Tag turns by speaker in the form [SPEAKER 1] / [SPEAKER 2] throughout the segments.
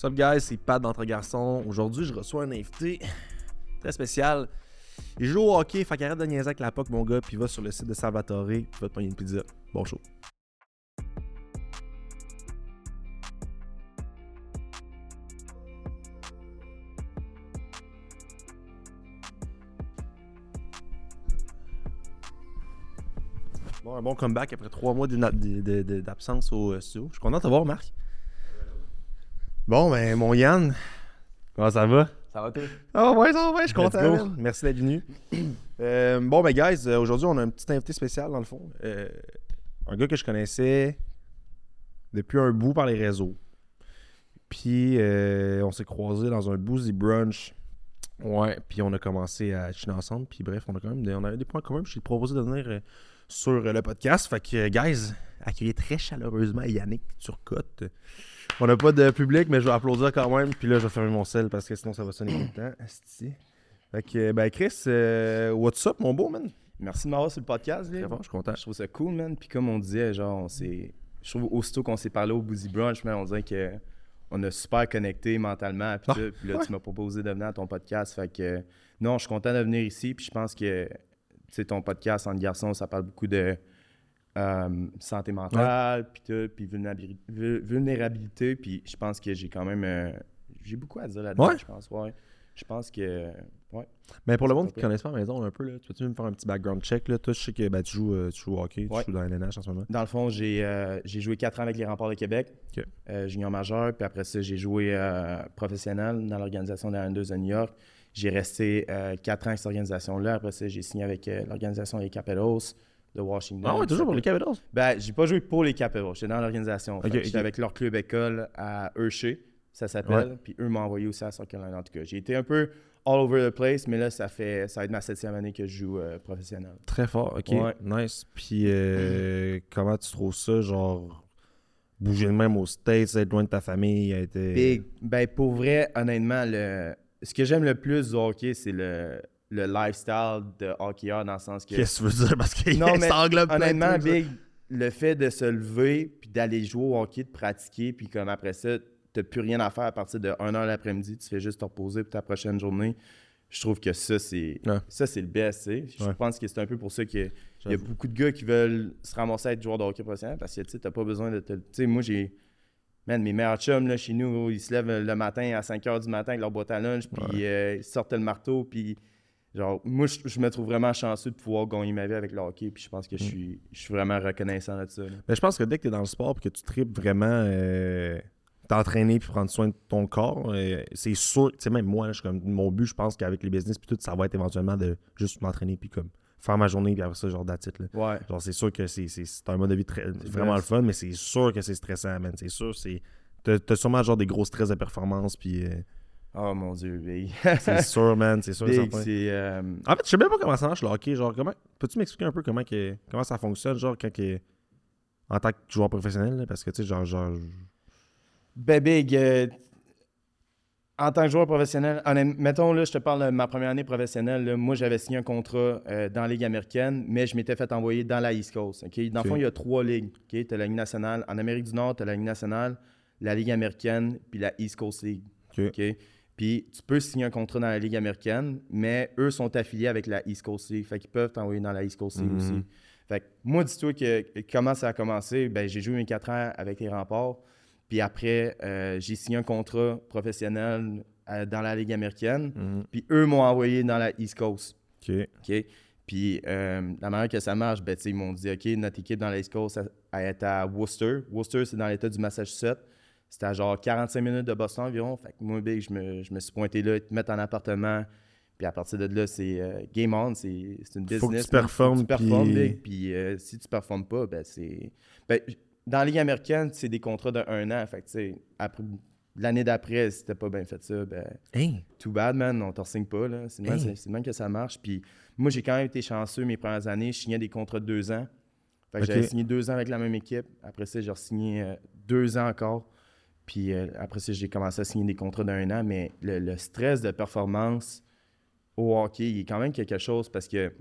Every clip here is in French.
[SPEAKER 1] What's guys, c'est Pat d'Entre Garçons. Aujourd'hui, je reçois un invité très spécial. Il joue au hockey, fait qu'arrête de niaiser avec la POC, mon gars, puis va sur le site de Salvatore, puis va te prendre une pizza. Bon show. Bon, un bon comeback après trois mois d'absence au euh, studio. Je suis content de te voir, Marc. Bon, ben, mon Yann, comment ça va?
[SPEAKER 2] Ça va, toi?
[SPEAKER 1] Ah ouais, ça va, je suis content. Merci d'être venu. Euh, bon, ben, guys, euh, aujourd'hui, on a un petit invité spécial, dans le fond. Euh, un gars que je connaissais depuis un bout par les réseaux. Puis, euh, on s'est croisés dans un boozy brunch. Ouais, puis on a commencé à chiner ensemble. Puis, bref, on a quand même des, on avait des points communs. Puis, j'ai proposé de venir euh, sur euh, le podcast. Fait que, guys, accueillez très chaleureusement Yannick Turcotte. On n'a pas de public, mais je vais applaudir quand même. Puis là, je vais fermer mon sel parce que sinon, ça va sonner tout le temps. Asti. Fait que, ben, Chris, euh, what's up, mon beau, man?
[SPEAKER 2] Merci de m'avoir sur le podcast,
[SPEAKER 1] Très
[SPEAKER 2] Viv.
[SPEAKER 1] fort, je suis content.
[SPEAKER 2] Je trouve ça cool, man. Puis comme on disait, genre, on s'est... Je trouve aussitôt qu'on s'est parlé au Boozy Brunch, man, on dirait que on a super connecté mentalement. Puis,
[SPEAKER 1] Ah,
[SPEAKER 2] tout. Puis là,
[SPEAKER 1] ouais.
[SPEAKER 2] tu m'as proposé de venir à ton podcast. Fait que, non, je suis content de venir ici. Puis je pense que, tu sais, ton podcast, Entre garçons, ça parle beaucoup de euh, santé mentale, puis tout, puis vulnérabili- vul- vulnérabilité. Puis je pense que j'ai quand même... euh, j'ai beaucoup à dire là-dedans,
[SPEAKER 1] Ouais.
[SPEAKER 2] je pense. Ouais. Je pense que... Ouais.
[SPEAKER 1] Mais pour le monde qui ne connaisse pas la maison un peu, là, tu peux-tu me faire un petit background check? Là? Toi, je sais que ben, tu, joues, euh, tu joues au hockey,
[SPEAKER 2] Ouais.
[SPEAKER 1] tu joues dans la LNH en ce moment.
[SPEAKER 2] Dans le fond, j'ai euh, joué 4 ans avec les Remparts de Québec, euh, junior majeur. Puis après ça, j'ai joué professionnel dans l'organisation des Islanders de New York. J'ai resté 4 ans avec cette organisation-là. Après ça, j'ai signé avec l'organisation des Capitals de Washington.
[SPEAKER 1] Ah ouais, toujours pour les Capitals?
[SPEAKER 2] Ben, j'ai pas joué pour les Capitals. J'étais dans l'organisation. J'étais avec leur club école à Hershey, ça s'appelle. Puis eux m'ont envoyé aussi à South Carolina. En tout cas, j'ai été un peu all over the place, mais là, ça fait ça va être ma septième année que je joue euh, professionnel.
[SPEAKER 1] Très fort, ok.
[SPEAKER 2] Ouais.
[SPEAKER 1] Nice. Puis euh, comment tu trouves ça, genre, bouger de même aux States, être loin de ta famille, être... euh,
[SPEAKER 2] Big. Ben, pour vrai, honnêtement, le... ce que j'aime le plus du hockey, c'est le... le lifestyle de hockeyeur dans le sens que.
[SPEAKER 1] Qu'est-ce que tu veux dire? Parce que
[SPEAKER 2] Non, mais
[SPEAKER 1] ça englobe plein de
[SPEAKER 2] Honnêtement. Big, le fait de se lever puis d'aller jouer au hockey, de pratiquer, puis comme après ça, t'as plus rien à faire à partir de 1h l'après-midi, tu fais juste te reposer pour ta prochaine journée. Je trouve que ça, c'est
[SPEAKER 1] Ouais.
[SPEAKER 2] ça c'est le best, tu sais. Je
[SPEAKER 1] Ouais.
[SPEAKER 2] pense que c'est un peu pour ça qu'il y a beaucoup de gars qui veulent se ramasser à être joueur de hockey professionnel parce que tu t'as pas besoin de te. Tu sais, moi, j'ai. Man, mes meilleurs chums là, chez nous, ils se lèvent le matin à 5 h du matin avec leur boîte à lunch, puis euh, ils sortent le marteau, puis. Genre, moi, je, je me trouve vraiment chanceux de pouvoir gagner ma vie avec le hockey, puis je pense que
[SPEAKER 1] Mm.
[SPEAKER 2] je suis, je suis vraiment reconnaissant de ça. là.
[SPEAKER 1] Mais je pense que dès que tu es dans le sport et que tu tripes vraiment euh, t'entraîner puis prendre soin de ton corps, euh, c'est sûr, tu sais, même moi, là, je comme, mon but, je pense qu'avec les business puis tout, ça va être éventuellement de juste m'entraîner puis comme faire ma journée puis après ça, genre d'attitude.
[SPEAKER 2] Ouais.
[SPEAKER 1] Genre, c'est sûr que c'est, c'est, c'est un mode de vie très, vraiment
[SPEAKER 2] vrai.
[SPEAKER 1] le fun, mais c'est sûr que c'est stressant, man. C'est sûr, c'est. T'as, t'as sûrement genre des gros stress de performance puis euh,
[SPEAKER 2] Oh mon dieu, Big.
[SPEAKER 1] c'est sûr, man, c'est sûr.
[SPEAKER 2] Big, c'est. euh,
[SPEAKER 1] En fait, je sais même pas comment ça marche le hockey. Genre, comment. Peux-tu m'expliquer un peu comment, que, comment ça fonctionne, genre, quand que- en tant que joueur professionnel, là, parce que tu sais, genre, genre.
[SPEAKER 2] Ben, Big, euh, en tant que joueur professionnel, mettons, là, je te parle de ma première année professionnelle. là, moi, j'avais signé un contrat euh, dans la Ligue américaine, mais je m'étais fait envoyer dans la East Coast. ok? Dans le fond, il y a trois ligues. Tu as la Ligue nationale. En Amérique du Nord, tu as la Ligue nationale, la Ligue américaine, puis la East Coast League.
[SPEAKER 1] Ok?
[SPEAKER 2] Puis tu peux signer un contrat dans la Ligue américaine, mais eux sont affiliés avec la East Coast League. Fait qu'ils peuvent t'envoyer dans la East Coast League aussi. Fait que moi, dis-toi que comment ça a commencé, ben, j'ai joué mes quatre ans avec les remparts. Puis après, euh, j'ai signé un contrat professionnel euh, dans la Ligue américaine.
[SPEAKER 1] Mhm.
[SPEAKER 2] Puis eux m'ont envoyé dans la East Coast.
[SPEAKER 1] Ok.
[SPEAKER 2] OK? Puis euh, la manière que ça marche, ben, tu sais, ils m'ont dit OK, notre équipe dans la East Coast, elle, elle est à Worcester. Worcester, c'est dans l'État du Massachusetts. C'était à genre 45 minutes de Boston environ. Fait que moi, big, je me, je me suis pointé là, te mettre en appartement. Puis à partir de là, c'est euh, game on, c'est une business.
[SPEAKER 1] Faut que tu.
[SPEAKER 2] Faut
[SPEAKER 1] performes,
[SPEAKER 2] tu performes,
[SPEAKER 1] puis-
[SPEAKER 2] big. Puis euh, si tu performes pas, ben c'est. Ben, dans la Ligue américaine, c'est des contrats de un an. Fait que, tu sais, après- l'année d'après, si t'as pas bien fait ça, ben
[SPEAKER 1] Hey!
[SPEAKER 2] too bad, man, on t'en signe pas. là. C'est
[SPEAKER 1] Hey.
[SPEAKER 2] de même que ça marche. Puis moi, j'ai quand même été chanceux mes premières années. Je signais des contrats de deux ans. Fait que j'avais signé deux ans avec la même équipe. Après ça, j'ai signé deux ans encore. Puis euh, après ça, j'ai commencé à signer des contrats d'un an. Mais le, le stress de performance au hockey, il est quand même quelque chose parce que tu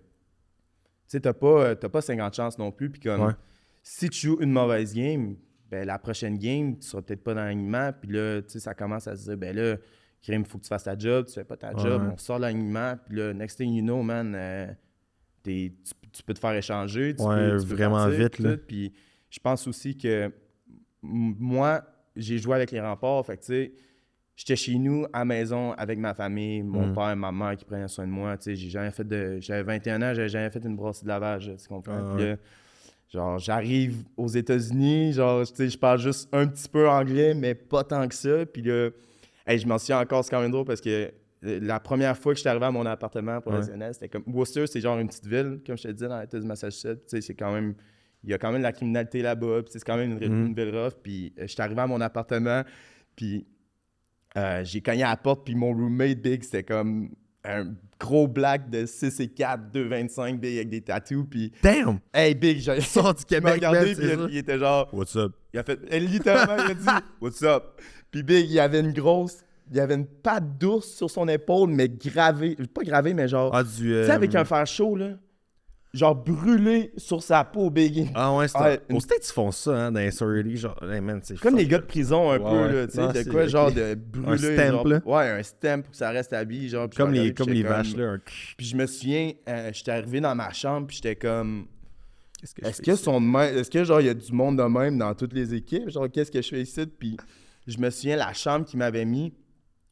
[SPEAKER 2] sais, t'as pas, euh, pas 50 chances non plus. Puis comme
[SPEAKER 1] Ouais.
[SPEAKER 2] si tu joues une mauvaise game, ben, la prochaine game, tu seras peut-être pas dans l'alignement. Puis là, tu sais, ça commence à se dire, ben là, Krim, il faut que tu fasses ta job, tu fais pas ta
[SPEAKER 1] Ouais,
[SPEAKER 2] job, on sort de l'alignement. Puis là, next thing you know, man, euh, t'es- tu, tu peux te faire échanger. Tu
[SPEAKER 1] Ouais,
[SPEAKER 2] peux, tu peux
[SPEAKER 1] vraiment
[SPEAKER 2] partir,
[SPEAKER 1] vite, là.
[SPEAKER 2] Puis je pense aussi que moi, j'ai joué avec les remparts. Fait que, tu sais, j'étais chez nous, à la maison, avec ma famille, mon
[SPEAKER 1] Mm.
[SPEAKER 2] père, ma mère qui prenaient soin de moi. Tu sais, j'ai jamais fait de. J'avais 21 ans, j'avais jamais fait une brosse de lavage, tu comprends?
[SPEAKER 1] Ah,
[SPEAKER 2] Puis
[SPEAKER 1] ouais.
[SPEAKER 2] là, genre, j'arrive aux États-Unis, genre, tu sais, je parle juste un petit peu anglais, mais pas tant que ça. Puis là, hey, je m'en souviens encore, c'est quand même drôle parce que euh, la première fois que j'étais arrivé à mon appartement professionnel, c'était comme. Worcester, c'est genre une petite ville, comme je te disais, dans l'État du Massachusetts. Tu sais, c'est quand même. Il y a quand même de la criminalité là-bas, puis c'est quand même une,
[SPEAKER 1] Mhm.
[SPEAKER 2] une ville rough. Puis euh, j'étais arrivé à mon appartement, puis euh, j'ai cogné à la porte, puis mon roommate, Big, c'était comme un gros black de 6 et 4, 2,25, Big, avec des tattoos. Puis,
[SPEAKER 1] Damn!
[SPEAKER 2] hey, Big, j'ai
[SPEAKER 1] Sort du Québec,
[SPEAKER 2] regardé, puis il, était genre,
[SPEAKER 1] What's up?
[SPEAKER 2] il a fait, littéralement, il a dit, What's up? Puis Big, il avait une grosse, il avait une patte d'ours sur son épaule, mais gravée, pas gravée, mais genre,
[SPEAKER 1] Ah, du.
[SPEAKER 2] tu sais, avec un fer chaud, là, genre brûlé sur sa peau, Big.
[SPEAKER 1] Ah, ouais, c'est.
[SPEAKER 2] Ouais, une-
[SPEAKER 1] States, ils font ça, hein, dans les sororities. Genre, hey, man, c'est
[SPEAKER 2] Comme les gars de prison, un
[SPEAKER 1] Ouais,
[SPEAKER 2] peu,
[SPEAKER 1] ouais.
[SPEAKER 2] là, tu sais,
[SPEAKER 1] Non,
[SPEAKER 2] de quoi, genre, de brûler.
[SPEAKER 1] stamp,
[SPEAKER 2] genre-
[SPEAKER 1] là.
[SPEAKER 2] Ouais, un stamp pour que ça reste habillé, genre.
[SPEAKER 1] Comme les, comme les vaches,
[SPEAKER 2] comme-
[SPEAKER 1] là. un-
[SPEAKER 2] Puis je me souviens, euh, j'étais arrivé dans ma chambre, puis j'étais comme,
[SPEAKER 1] Qu'est-ce que
[SPEAKER 2] est-ce que est-ce que genre il y a du monde de même dans toutes les équipes, genre qu'est-ce que je fais ici, puis je me souviens la chambre qu'ils m'avaient mis,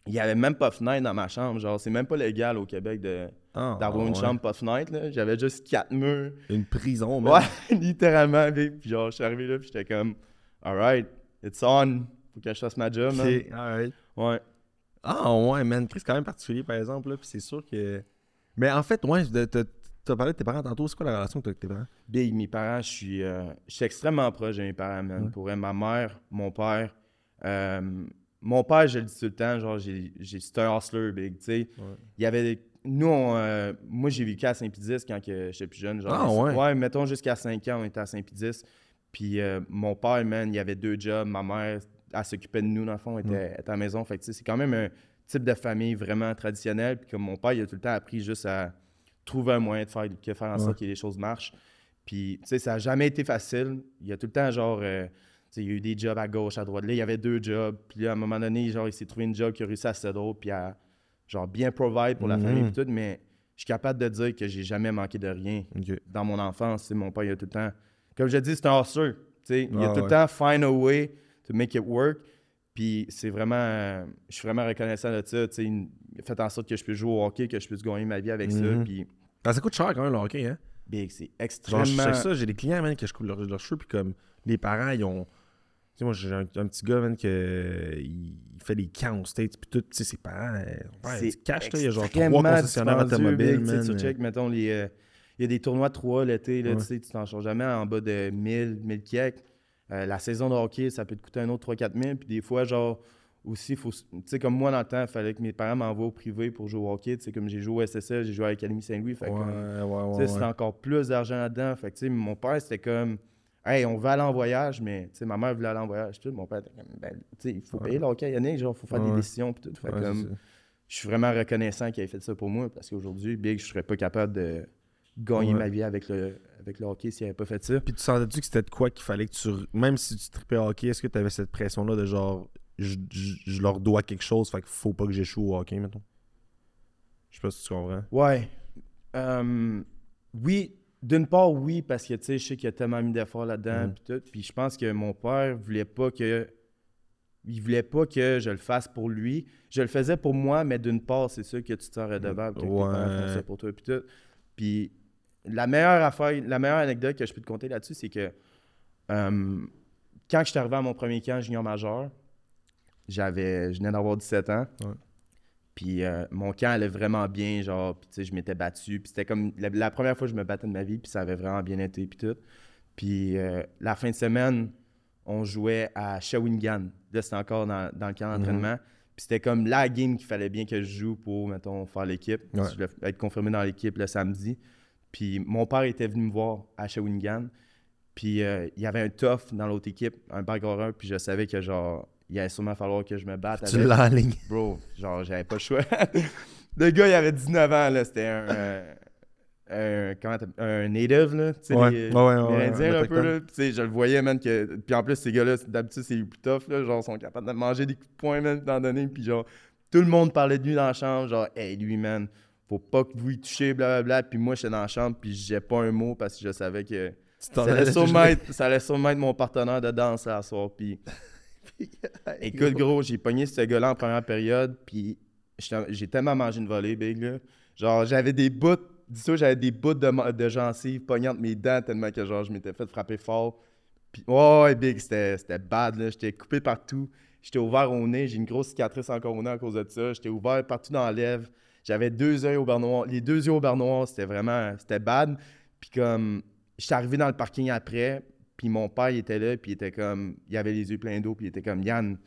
[SPEAKER 2] il y avait même pas de fenêtre dans ma chambre, genre c'est même pas légal au Québec de
[SPEAKER 1] Ah,
[SPEAKER 2] d'avoir une
[SPEAKER 1] ouais.
[SPEAKER 2] chambre pas de fenêtre, là. j'avais juste quatre murs,
[SPEAKER 1] Une prison, man.
[SPEAKER 2] ouais, littéralement, puis puis genre je suis arrivé là, puis j'étais comme, alright, it's on, faut que je fasse ma job, man.
[SPEAKER 1] Ok, alright.
[SPEAKER 2] ouais.
[SPEAKER 1] Ah, ouais, man. C'est quand même particulier, par exemple, là. Puis c'est sûr que. Mais en fait, ouais, de- t'as parlé de tes parents tantôt. C'est quoi la relation que t'as avec tes parents?
[SPEAKER 2] Big, mes parents, je suis, euh, je suis extrêmement proche de mes parents, man.
[SPEAKER 1] Ouais.
[SPEAKER 2] Pour ma mère, mon père. euh, mon père, je le dis tout le temps, genre, j'ai, c'est un hustler, Big, tu sais. Il y avait des- Nous, on, euh, moi, j'ai vécu à Saint-Pédis quand j'étais plus jeune. Genre,
[SPEAKER 1] Ah, ouais?
[SPEAKER 2] Ouais, mettons jusqu'à 5 ans, on était à Saint-Pédis. Puis euh, mon père, man, il avait deux jobs. Ma mère, elle s'occupait de nous, dans le fond, elle était, à la maison. Fait que, tu sais, c'est quand même un type de famille vraiment traditionnel. Puis comme mon père, il a tout le temps appris juste à trouver un moyen de faire, que faire en sorte que les choses marchent. Puis, tu sais, ça n'a jamais été facile. Il y a tout le temps, genre, euh, il y a eu des jobs à gauche, à droite. Là, il y avait deux jobs. Puis là, à un moment donné, genre, il s'est trouvé une job qui a réussi à settle, puis à, genre, bien provide pour la
[SPEAKER 1] Mhm.
[SPEAKER 2] famille, puis tout. Mais je suis capable de dire que j'ai jamais manqué de rien dans mon enfance. Mon père, il a tout le temps. Comme je dis, c'est un hustler. sais, Il a
[SPEAKER 1] Ah,
[SPEAKER 2] tout
[SPEAKER 1] ouais.
[SPEAKER 2] le temps find a way to make it work. Puis c'est vraiment. euh, je suis vraiment reconnaissant de ça. tu sais, Il fait en sorte que je puisse jouer au hockey, que je puisse gagner ma vie avec ça.
[SPEAKER 1] Mhm.
[SPEAKER 2] Puis,
[SPEAKER 1] Ah, ça coûte cher quand même, le hockey, hein?
[SPEAKER 2] big, c'est
[SPEAKER 1] Genre,
[SPEAKER 2] extrêmement.
[SPEAKER 1] je sais ça, j'ai des clients, man, que je coupe leurs leur cheveux, puis comme les parents, ils ont. Sais, moi, j'ai un, un petit gars, man, que il il fait des camps aux States, puis tout, tu sais, ses parents, euh,
[SPEAKER 2] C'est
[SPEAKER 1] cash, là, il y a genre trois concessionnaires automobiles, man.
[SPEAKER 2] Tu check, mettons, les, euh, il y a des tournois de 3 l'été, là,
[SPEAKER 1] Ouais.
[SPEAKER 2] tu sais, tu t'en changes jamais en bas de 1000, 1000 kek. Euh, la saison de hockey, ça peut te coûter un autre 3-4 000. Puis des fois, genre, aussi, faut, tu sais, comme moi, dans le temps, il fallait que mes parents m'envoient au privé pour jouer au hockey. Tu sais, comme j'ai joué au SSL, j'ai joué à l'Académie Saint-Louis. Fait
[SPEAKER 1] Ouais, ouais, ouais.
[SPEAKER 2] c'était encore plus d'argent là-dedans. Fait que, tu sais, mon père, c'était comme, hey, on va aller en voyage, mais, tu sais, ma mère voulait aller en voyage. Tout. Mon père était comme, ben, tu sais, il faut payer le hockey, Yannick, genre, il faut faire des décisions. Tout. Fait comme, je suis vraiment reconnaissant qu'il ait fait ça pour moi parce qu'aujourd'hui, Big, je serais pas capable de gagner ma vie avec le, avec le hockey s'il avait pas fait ça.
[SPEAKER 1] Puis tu sentais-tu que c'était de quoi qu'il fallait que tu. Même si tu tripais hockey, est-ce que tu avais cette pression-là de genre, je, je- je leur dois quelque chose, fait qu'il faut pas que j'échoue au hockey, mettons? Je sais pas si tu comprends.
[SPEAKER 2] Ouais. Euh, oui, d'une part, oui, parce que tu sais, je sais qu'il a tellement mis d'efforts là-dedans
[SPEAKER 1] Mhm.
[SPEAKER 2] puis tout. Puis je pense que mon père voulait pas que. Il voulait pas que je le fasse pour lui. Je le faisais pour moi, mais d'une part, c'est sûr que tu te sens redevable tes parents font ça
[SPEAKER 1] Ouais.
[SPEAKER 2] pour toi puis tout. Puis la meilleure affaire, la meilleure anecdote que je peux te conter là-dessus, c'est que euh, quand je suis arrivé à mon premier camp junior majeur, j'avais, je venais d'avoir 17 ans.
[SPEAKER 1] Ouais.
[SPEAKER 2] Puis euh, mon camp allait vraiment bien, genre, puis tu sais, je m'étais battu. Puis c'était comme la, la première fois que je me battais de ma vie, puis ça avait vraiment bien été, puis tout. Puis euh, la fin de semaine, on jouait à Shawinigan. Là, c'était encore dans, dans le camp
[SPEAKER 1] Mhm.
[SPEAKER 2] d'entraînement. Puis c'était comme la game qu'il fallait bien que je joue pour, mettons, faire l'équipe.
[SPEAKER 1] Ouais.
[SPEAKER 2] Je voulais être confirmé dans l'équipe le samedi. Puis mon père était venu me voir à Shawinigan. Puis euh, il y avait un tough dans l'autre équipe, un bagarreur. Puis je savais que, genre, il allait sûrement falloir que je me batte
[SPEAKER 1] Tu
[SPEAKER 2] avec.
[SPEAKER 1] l'as en ligne.
[SPEAKER 2] Bro, genre, j'avais pas le choix. le gars, il avait 19 ans, là. C'était un. euh, un, comment t'appelles- un native, là, tu sais,
[SPEAKER 1] Ouais,
[SPEAKER 2] les-
[SPEAKER 1] ouais, ouais,
[SPEAKER 2] un peu, là. Puis, tu sais, je le voyais, man, que... Puis en plus, ces gars-là, d'habitude, c'est plus tough, là, genre, sont capables de manger des coups de poing, man, d'en donner, puis genre, tout le monde parlait de lui dans la chambre, genre, « Hey, lui, man, faut pas que vous y touchez, blablabla. » Puis moi, j'étais dans la chambre, puis j'ai pas un mot, parce que je savais que ça allait, sûrement être, ça allait sûrement être mon partenaire de danse à soir, puis... Écoute, gros, j'ai pogné ce gars-là en première période, puis j'ai tellement mangé une volée, big, là. Genre, j'avais des bouts, dis ça, j'avais des bouts de, de gencives pognant entre mes dents tellement que, genre, je m'étais fait frapper fort. Puis, ouais, ouais, big, c'était c'était bad, là. J'étais coupé partout. J'étais ouvert au nez, j'ai une grosse cicatrice encore au nez à cause de ça. J'étais ouvert partout dans la lèvre. J'avais deux yeux au beurre noir. Les deux yeux au beurre noir, c'était vraiment, c'était bad. Puis comme, j'étais arrivé dans le parking après, puis mon père, il était là, puis il était comme, il avait les yeux pleins d'eau, puis il était comme, Yann,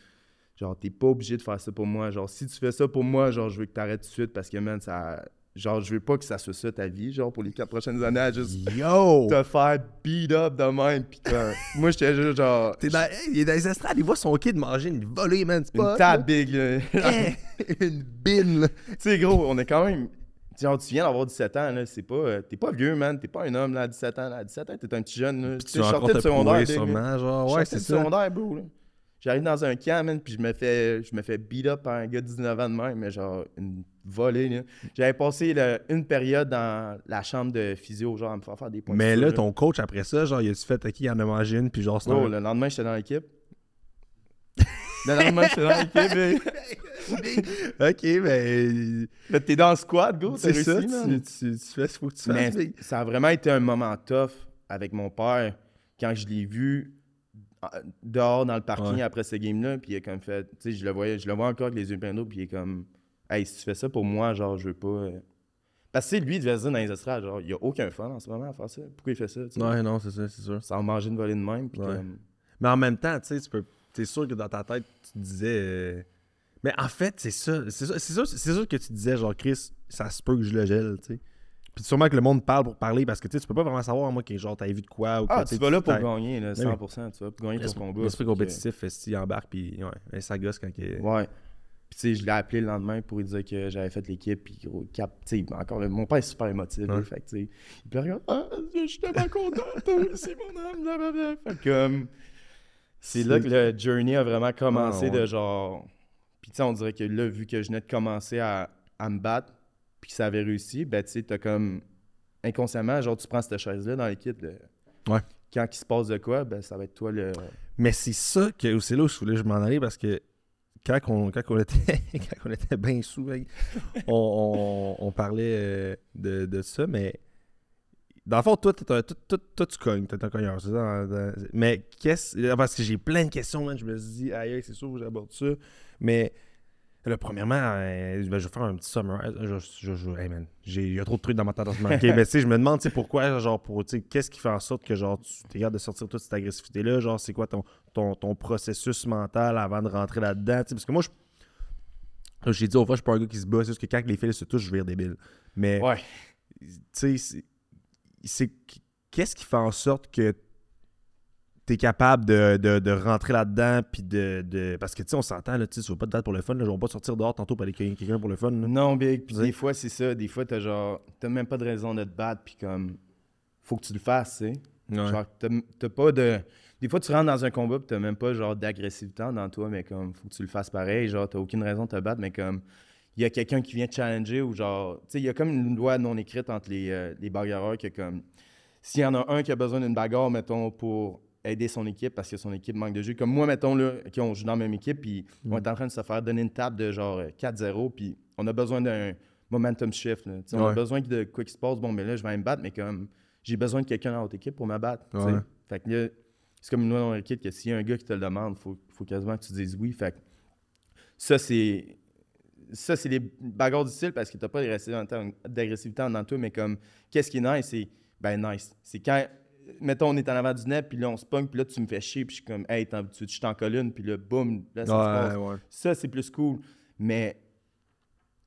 [SPEAKER 2] genre, t'es pas obligé de faire ça pour moi. Genre, si tu fais ça pour moi, genre, je veux que t'arrêtes tout de suite parce que, man, ça. Genre, je veux pas que ça soit ça ta vie, genre, pour les quatre prochaines années, à juste
[SPEAKER 1] Yo!
[SPEAKER 2] te faire beat up de même. Puis comme, moi, j'étais juste genre.
[SPEAKER 1] T'es dans, hey, il est dans les estrades, il voit son kid manger une volée, man. C'est pas.
[SPEAKER 2] Une table big, là.
[SPEAKER 1] Hey, une bine, là.
[SPEAKER 2] tu sais, gros, on est quand même. Genre, tu viens d'avoir 17 ans, là, c'est pas. euh, t'es pas vieux, man. T'es pas un homme, là, à 17 ans. Là. À 17 ans, t'es un petit jeune, là. Tu sortais de secondaire,
[SPEAKER 1] sûrement, genre. Ouais, c'est ça.
[SPEAKER 2] secondaire, bro, là. J'arrive dans un camp, man, puis je me fais, je me fais beat up par un gars de 19 ans de même, mais genre une volée, là. J'avais passé là, une période dans la chambre de physio, genre à me faire faire des points de
[SPEAKER 1] Mais là, ton coach, après ça, genre, il a-tu fait, ok, il en a mangé une, puis genre, c'est
[SPEAKER 2] le lendemain, j'étais dans l'équipe. L'équipe. et-
[SPEAKER 1] ok, mais.
[SPEAKER 2] Mais t'es dans le squad, gros, t'as
[SPEAKER 1] C'est ça, tu, tu, tu fais ce qu'il faut que tu
[SPEAKER 2] Mais
[SPEAKER 1] fasses. big.
[SPEAKER 2] ça a vraiment été un moment tough avec mon père quand je l'ai vu euh, dehors dans le parking
[SPEAKER 1] Ouais.
[SPEAKER 2] après ce game-là. Puis il a comme fait, tu sais, je le voyais, je le vois encore avec les yeux pleins d'eau. Puis il est comme, hey, si tu fais ça pour moi, genre, je veux pas. euh. Parce que lui, il devait se dire dans les estrades, genre, il y a aucun fun en ce moment à faire ça. Pourquoi il fait ça, tu sais?
[SPEAKER 1] Ouais, non, c'est ça, c'est sûr.
[SPEAKER 2] Sans manger une volée de même. Puis
[SPEAKER 1] Ouais.
[SPEAKER 2] comme.
[SPEAKER 1] Mais en même temps, tu sais, tu peux. T'es sûr que dans ta tête, tu disais. euh, Mais en fait, c'est ça. C'est ça, c'est sûr, c'est sûr que tu disais, genre, Chris, ça se peut que je le gèle, tu sais. Puis sûrement que le monde parle pour parler parce que tu sais, tu peux pas vraiment savoir, moi, que genre, t'as vu de quoi ou quoi.
[SPEAKER 2] Ah, tu vas là pour
[SPEAKER 1] t'as-
[SPEAKER 2] gagner, là,
[SPEAKER 1] Ben
[SPEAKER 2] 100%. Tu vas pour gagner ton
[SPEAKER 1] L'esprit
[SPEAKER 2] combat.
[SPEAKER 1] l'esprit
[SPEAKER 2] Fait que-
[SPEAKER 1] compétitif, euh, s'il embarque, puis ouais, mais ça gosse quand il.
[SPEAKER 2] Ouais. Puis, tu sais, je l'ai appelé le lendemain pour lui dire que j'avais fait l'équipe. Puis, gros, cap, tu sais, encore, mon père est super émotif. là,
[SPEAKER 1] Ouais.
[SPEAKER 2] fait que, tu sais, il pleurait comme, Ah, je suis tellement content, c'est mon âme, blablabla. Fait que, euh, c'est là que le journey a vraiment commencé
[SPEAKER 1] Ah, ouais.
[SPEAKER 2] de genre. Puis, tu sais, on dirait que là, vu que je venais de commencer à, à me battre, puis que ça avait réussi, ben, tu sais, t'as comme. Inconsciemment, genre, tu prends cette chaise-là dans l'équipe. de-
[SPEAKER 1] Ouais.
[SPEAKER 2] Quand il se passe de quoi, ben, ça va être toi le.
[SPEAKER 1] Mais c'est ça que c'est là où je voulais je m'en aller parce que quand on, quand on était quand on était bien sous, on, on- on parlait euh, de, de ça, mais dans le fond, toi, toi, toi- toi, tu cognes, t'es un cogneur, c'est ça? dans- dans- mais qu'est-ce. Parce que j'ai plein de questions, man, je me suis dit, aïe, c'est sûr que j'aborde ça. Mais là, premièrement, euh, ben, je vais faire un petit summary. Je, je, je- hey, man, il y a trop de trucs dans ma tête en ce moment. Ok, mais tu sais, je me demande, tu sais, pourquoi, genre, pour, tu sais, qu'est-ce qui fait en sorte que, genre, tu t'es de sortir toute cette agressivité-là? Genre, c'est quoi ton, ton, ton processus mental avant de rentrer là-dedans? Tu sais, parce que moi, je. J'ai dit au fois, je suis pas un gars qui se bat, c'est juste que quand les fils se touchent, je vire débile. Mais,
[SPEAKER 2] Ouais.
[SPEAKER 1] tu sais, c'est-. Qu'est-ce qui fait en sorte que t'es capable de, de, de rentrer là-dedans, puis de, de- Parce que, tu sais, on s'entend, là, tu sais, tu vas pas te battre pour le fun, là, je vais pas sortir dehors tantôt pour aller cueillir quelqu'un pour le fun. là.
[SPEAKER 2] Non, big. Puis
[SPEAKER 1] Tu
[SPEAKER 2] des fois, c'est ça. Des fois, t'as genre. T'as même pas de raison de te battre, puis comme. Faut que tu le fasses, tu sais.
[SPEAKER 1] Ouais.
[SPEAKER 2] Genre, t'as pas de. Des fois, tu rentres dans un combat, puis t'as même pas genre d'agressivité dans toi, mais comme. Faut que tu le fasses pareil. Genre, t'as aucune raison de te battre, mais comme. Il y a quelqu'un qui vient te challenger, ou genre. Tu sais, il y a comme une loi non écrite entre les, euh, les bagarreurs que comme. S'il y en a un qui a besoin d'une bagarre, mettons, pour aider son équipe parce que son équipe manque de jeu. Comme moi, mettons, là, qui on joue dans la même équipe, puis on est en train de se faire donner une table de genre euh, 4-0, puis on a besoin d'un momentum shift. là. On a besoin de quoi qu'il se passe. Bon, mais là, je vais me battre, mais comme j'ai besoin de quelqu'un dans votre équipe pour me battre.
[SPEAKER 1] Ouais.
[SPEAKER 2] Fait que là, c'est comme une loi dans l'équipe que s'il y a un gars qui te le demande, il faut, faut quasiment que tu dises oui. Fait que ça, c'est. Ça, c'est les bagarres difficiles parce que t'as pas d'agressivité en de toi, mais comme, qu'est-ce qui est nice, c'est, ben nice. C'est quand, mettons, on est en avant du net, puis là, on se pogne, puis là, tu me fais chier, puis je suis comme, hey, tu je t'en colle une, puis là, boum, là, ça se passe.
[SPEAKER 1] Ouais.
[SPEAKER 2] Ça, c'est plus cool. Mais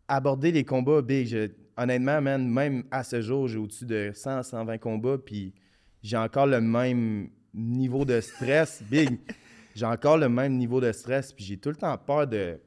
[SPEAKER 2] aborder les combats, big, je- honnêtement, man, même à ce jour, j'ai au-dessus de 100, 120 combats, puis j'ai encore le même niveau de stress, big. J'ai encore le même niveau de stress, puis j'ai tout le temps peur de,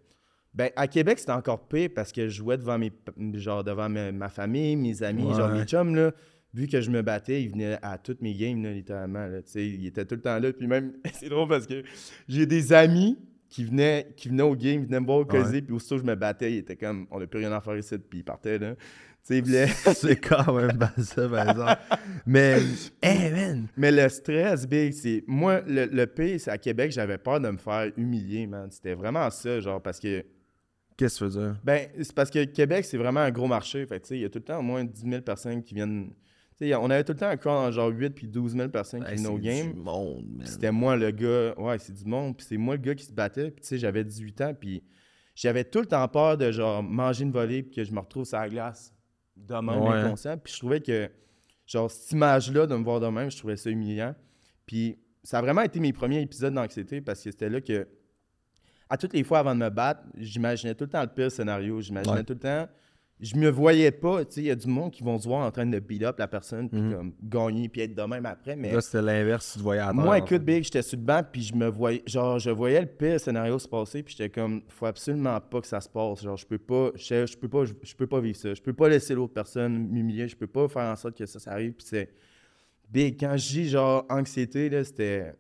[SPEAKER 2] Ben, à Québec, c'était encore pire parce que je jouais devant, mes, genre, devant ma, ma famille, mes amis, genre
[SPEAKER 1] Ouais.
[SPEAKER 2] mes chums, là. Vu que je me battais, ils venaient à toutes mes games, là, littéralement. Là, ils étaient tout le temps là. Puis même, c'est drôle parce que j'ai des amis qui venaient, qui venaient au game, ils venaient me voir au causer, puis aussitôt que je me battais, ils étaient comme, on n'a plus rien à faire ici, puis ils partaient, là.
[SPEAKER 1] C'est quand même ça, par exemple. Mais, hey, man!
[SPEAKER 2] Mais le stress, big, c'est. Moi, le, le pire, c'est à Québec, j'avais peur de me faire humilier, man. C'était vraiment ça, genre, parce que.
[SPEAKER 1] Qu'est-ce que tu veux dire?
[SPEAKER 2] Ben, c'est parce que Québec, c'est vraiment un gros marché. Fait il y a tout le temps au moins 10 000 personnes qui viennent. On avait tout le temps un crowd en genre 8 puis 12 000 personnes qui
[SPEAKER 1] Hey,
[SPEAKER 2] venaient au
[SPEAKER 1] c'est
[SPEAKER 2] game.
[SPEAKER 1] du monde,
[SPEAKER 2] C'était moi le gars. Ouais, c'est du monde. Puis c'est moi le gars qui se battait. Puis, tu sais, j'avais 18 ans. Puis j'avais tout le temps peur de, genre, manger une volée puis que je me retrouve sur la glace de même,
[SPEAKER 1] Ouais.
[SPEAKER 2] inconscient. Puis je trouvais que, genre, cette image-là de me voir de même, je trouvais ça humiliant. Puis ça a vraiment été mes premiers épisodes d'anxiété parce que c'était là que, à toutes les fois avant de me battre, j'imaginais tout le temps le pire scénario. J'imaginais
[SPEAKER 1] Ouais.
[SPEAKER 2] tout le temps. Je me voyais pas, tu sais, il y a du monde qui vont se voir en train de beat up la personne, puis
[SPEAKER 1] Mhm.
[SPEAKER 2] comme gagner, puis être de même après. Mais
[SPEAKER 1] Là, c'était l'inverse, tu te voyais à terre.
[SPEAKER 2] moi, écoute. Big, j'étais sur le banc, puis je me voyais, genre, je voyais le pire scénario se passer, puis j'étais comme, faut absolument pas que ça se passe. Genre, je peux pas, je, je peux pas, je, je peux pas vivre ça. Je peux pas laisser l'autre personne m'humilier. Je peux pas faire en sorte que ça, ça arrive. Puis c'est, Big, quand je dis genre anxiété, là, c'était,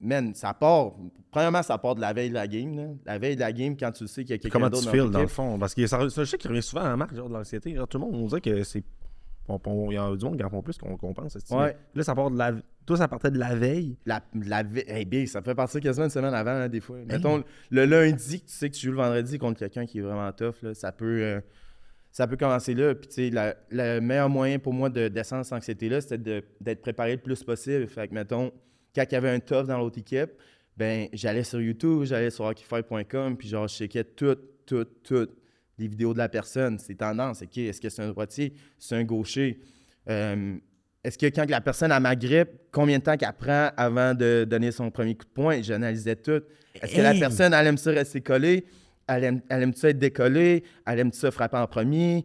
[SPEAKER 2] man, ça part. Premièrement, ça part de la veille de la game, là. La veille de la game, quand tu sais qu'il y a quelqu'un
[SPEAKER 1] Comment
[SPEAKER 2] d'autre
[SPEAKER 1] tu
[SPEAKER 2] dans
[SPEAKER 1] files, dans le fond? Parce que ça, ça, je sais qu'il revient souvent à la marque, genre de l'anxiété. Tout le monde, on dirait que c'est. Il y a du monde qui en font plus qu'on qu'on pense.
[SPEAKER 2] Ouais.
[SPEAKER 1] Là, ça part de la. Toi, ça partait de la veille.
[SPEAKER 2] La, la ve- hey, Big, ça fait partir quasiment une semaine avant, là, des fois. Mettons, le lundi, que tu sais que tu joues le vendredi contre quelqu'un qui est vraiment tough, là, ça peut. euh, ça peut commencer là. Puis, tu sais, le meilleur moyen pour moi de descendre cette anxiété-là, c'était de- d'être préparé le plus possible. Fait que, mettons, quand il y avait un tough dans l'autre équipe, ben j'allais sur YouTube, j'allais sur hockeyfire.com, puis genre, je checkais toutes, toutes, toutes les vidéos de la personne, ses tendances. Est-ce que c'est un droitier? C'est un gaucher? Euh, est-ce que quand la personne a ma grippe, combien de temps qu'elle prend avant de donner son premier coup de poing? J'analysais tout. Est-ce que la personne, elle aime ça rester collée? Elle aime, elle aime être décollée? Elle aime ça frapper en premier?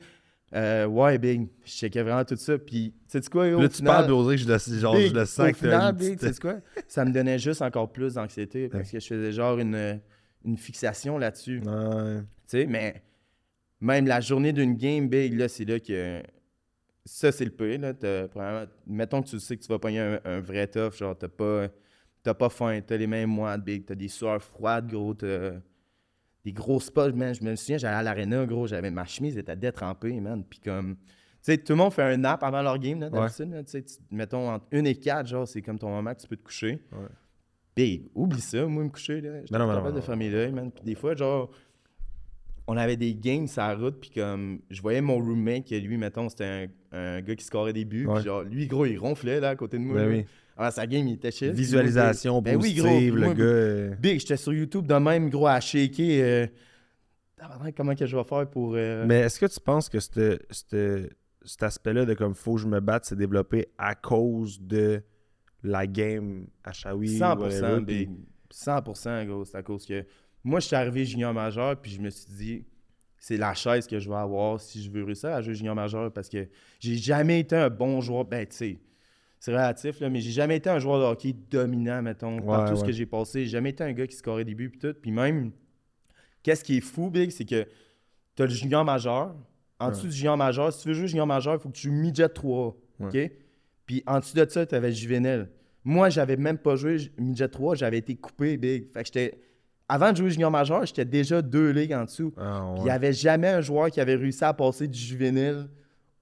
[SPEAKER 2] Euh, ouais, big. Je checkais vraiment tout ça. Puis, tu sais quoi? au
[SPEAKER 1] là, tu
[SPEAKER 2] final-
[SPEAKER 1] parles, que je le, genre,
[SPEAKER 2] Big,
[SPEAKER 1] je le sens
[SPEAKER 2] au final, Big, sais-tu quoi? Ça me donnait juste encore plus d'anxiété parce que je faisais genre une, une fixation là-dessus.
[SPEAKER 1] Ouais.
[SPEAKER 2] Tu sais, mais même la journée d'une game, Big, là, c'est là que. Ça, c'est le pire. Là. Mettons que tu sais que tu vas pogner un, un vrai tough, genre, t'as pas, t'as pas faim, t'as les mains moites, Big, t'as des sueurs froides, gros, t'as des gros spots, man. Je me souviens, j'allais à l'aréna, gros, j'avais ma chemise était détrempée, man. Puis comme. Tu sais, tout le monde fait un nap avant leur game, là, d'habitude. tu sais, mettons, entre 1 et 4, genre, c'est comme ton moment que tu peux te coucher.
[SPEAKER 1] Ouais.
[SPEAKER 2] Big, oublie ça, moi, me coucher, là. Pas
[SPEAKER 1] non,
[SPEAKER 2] capable de fermer l'œil, man. Puis des fois, genre, on avait des games sur la route, puis comme, je voyais mon roommate, que lui, mettons, c'était un, un gars qui scorait des buts, puis genre, lui, gros, il ronflait, là, à côté de moi.
[SPEAKER 1] Ben oui.
[SPEAKER 2] Alors, sa game, il était chill.
[SPEAKER 1] Visualisation
[SPEAKER 2] ben oui,
[SPEAKER 1] positive,
[SPEAKER 2] gros,
[SPEAKER 1] le
[SPEAKER 2] moi,
[SPEAKER 1] gars. euh,
[SPEAKER 2] Big, j'étais sur YouTube de même, gros, à shaker. Euh... Comment que je vais faire pour. euh,
[SPEAKER 1] Mais est-ce que tu penses que cet aspect-là de comme faut que je me batte s'est développé à cause de la game à Shawi?
[SPEAKER 2] 100%,
[SPEAKER 1] whatever,
[SPEAKER 2] big.
[SPEAKER 1] puis-
[SPEAKER 2] 100%, gros. C'est à cause que moi, je suis arrivé junior majeur, puis je me suis dit, c'est la chaise que je vais avoir si je veux réussir à jouer junior majeur parce que j'ai jamais été un bon joueur. Ben, tu sais, c'est relatif, là, mais j'ai jamais été un joueur de hockey dominant, mettons, par
[SPEAKER 1] Ouais,
[SPEAKER 2] tout ce que j'ai passé. J'ai jamais été un gars qui scorait des buts, puis tout. Puis même, qu'est-ce qui est fou, Big, c'est que tu as le junior majeur. En dessous du junior majeur, si tu veux jouer junior majeur, il faut que tu joues midget 3. OK? Puis en dessous de ça, tu avais juvénile. Moi, j'avais même pas joué midget 3, j'avais été coupé big. Fait que j'étais. Avant de jouer junior majeur, j'étais déjà deux ligues en dessut.
[SPEAKER 1] Ah,
[SPEAKER 2] il n'y avait jamais un joueur qui avait réussi à passer du juvénile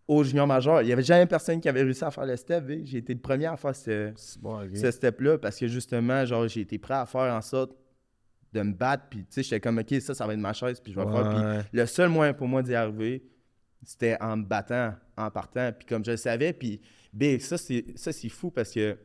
[SPEAKER 2] au junior majeur. Il n'y avait jamais personne qui avait réussi à faire le step. J'ai été le premier à faire ce,
[SPEAKER 1] bon,
[SPEAKER 2] ce step-là parce que justement, genre, j'ai été prêt à faire en sorte de me battre. Puis, tu sais, j'étais comme, OK, ça, ça va être ma chaise. Puis, je vais le faire. Puis, le seul moyen pour moi d'y arriver, c'était en me battant, en partant. Puis, comme je le savais, puis, ça, c'est fou parce que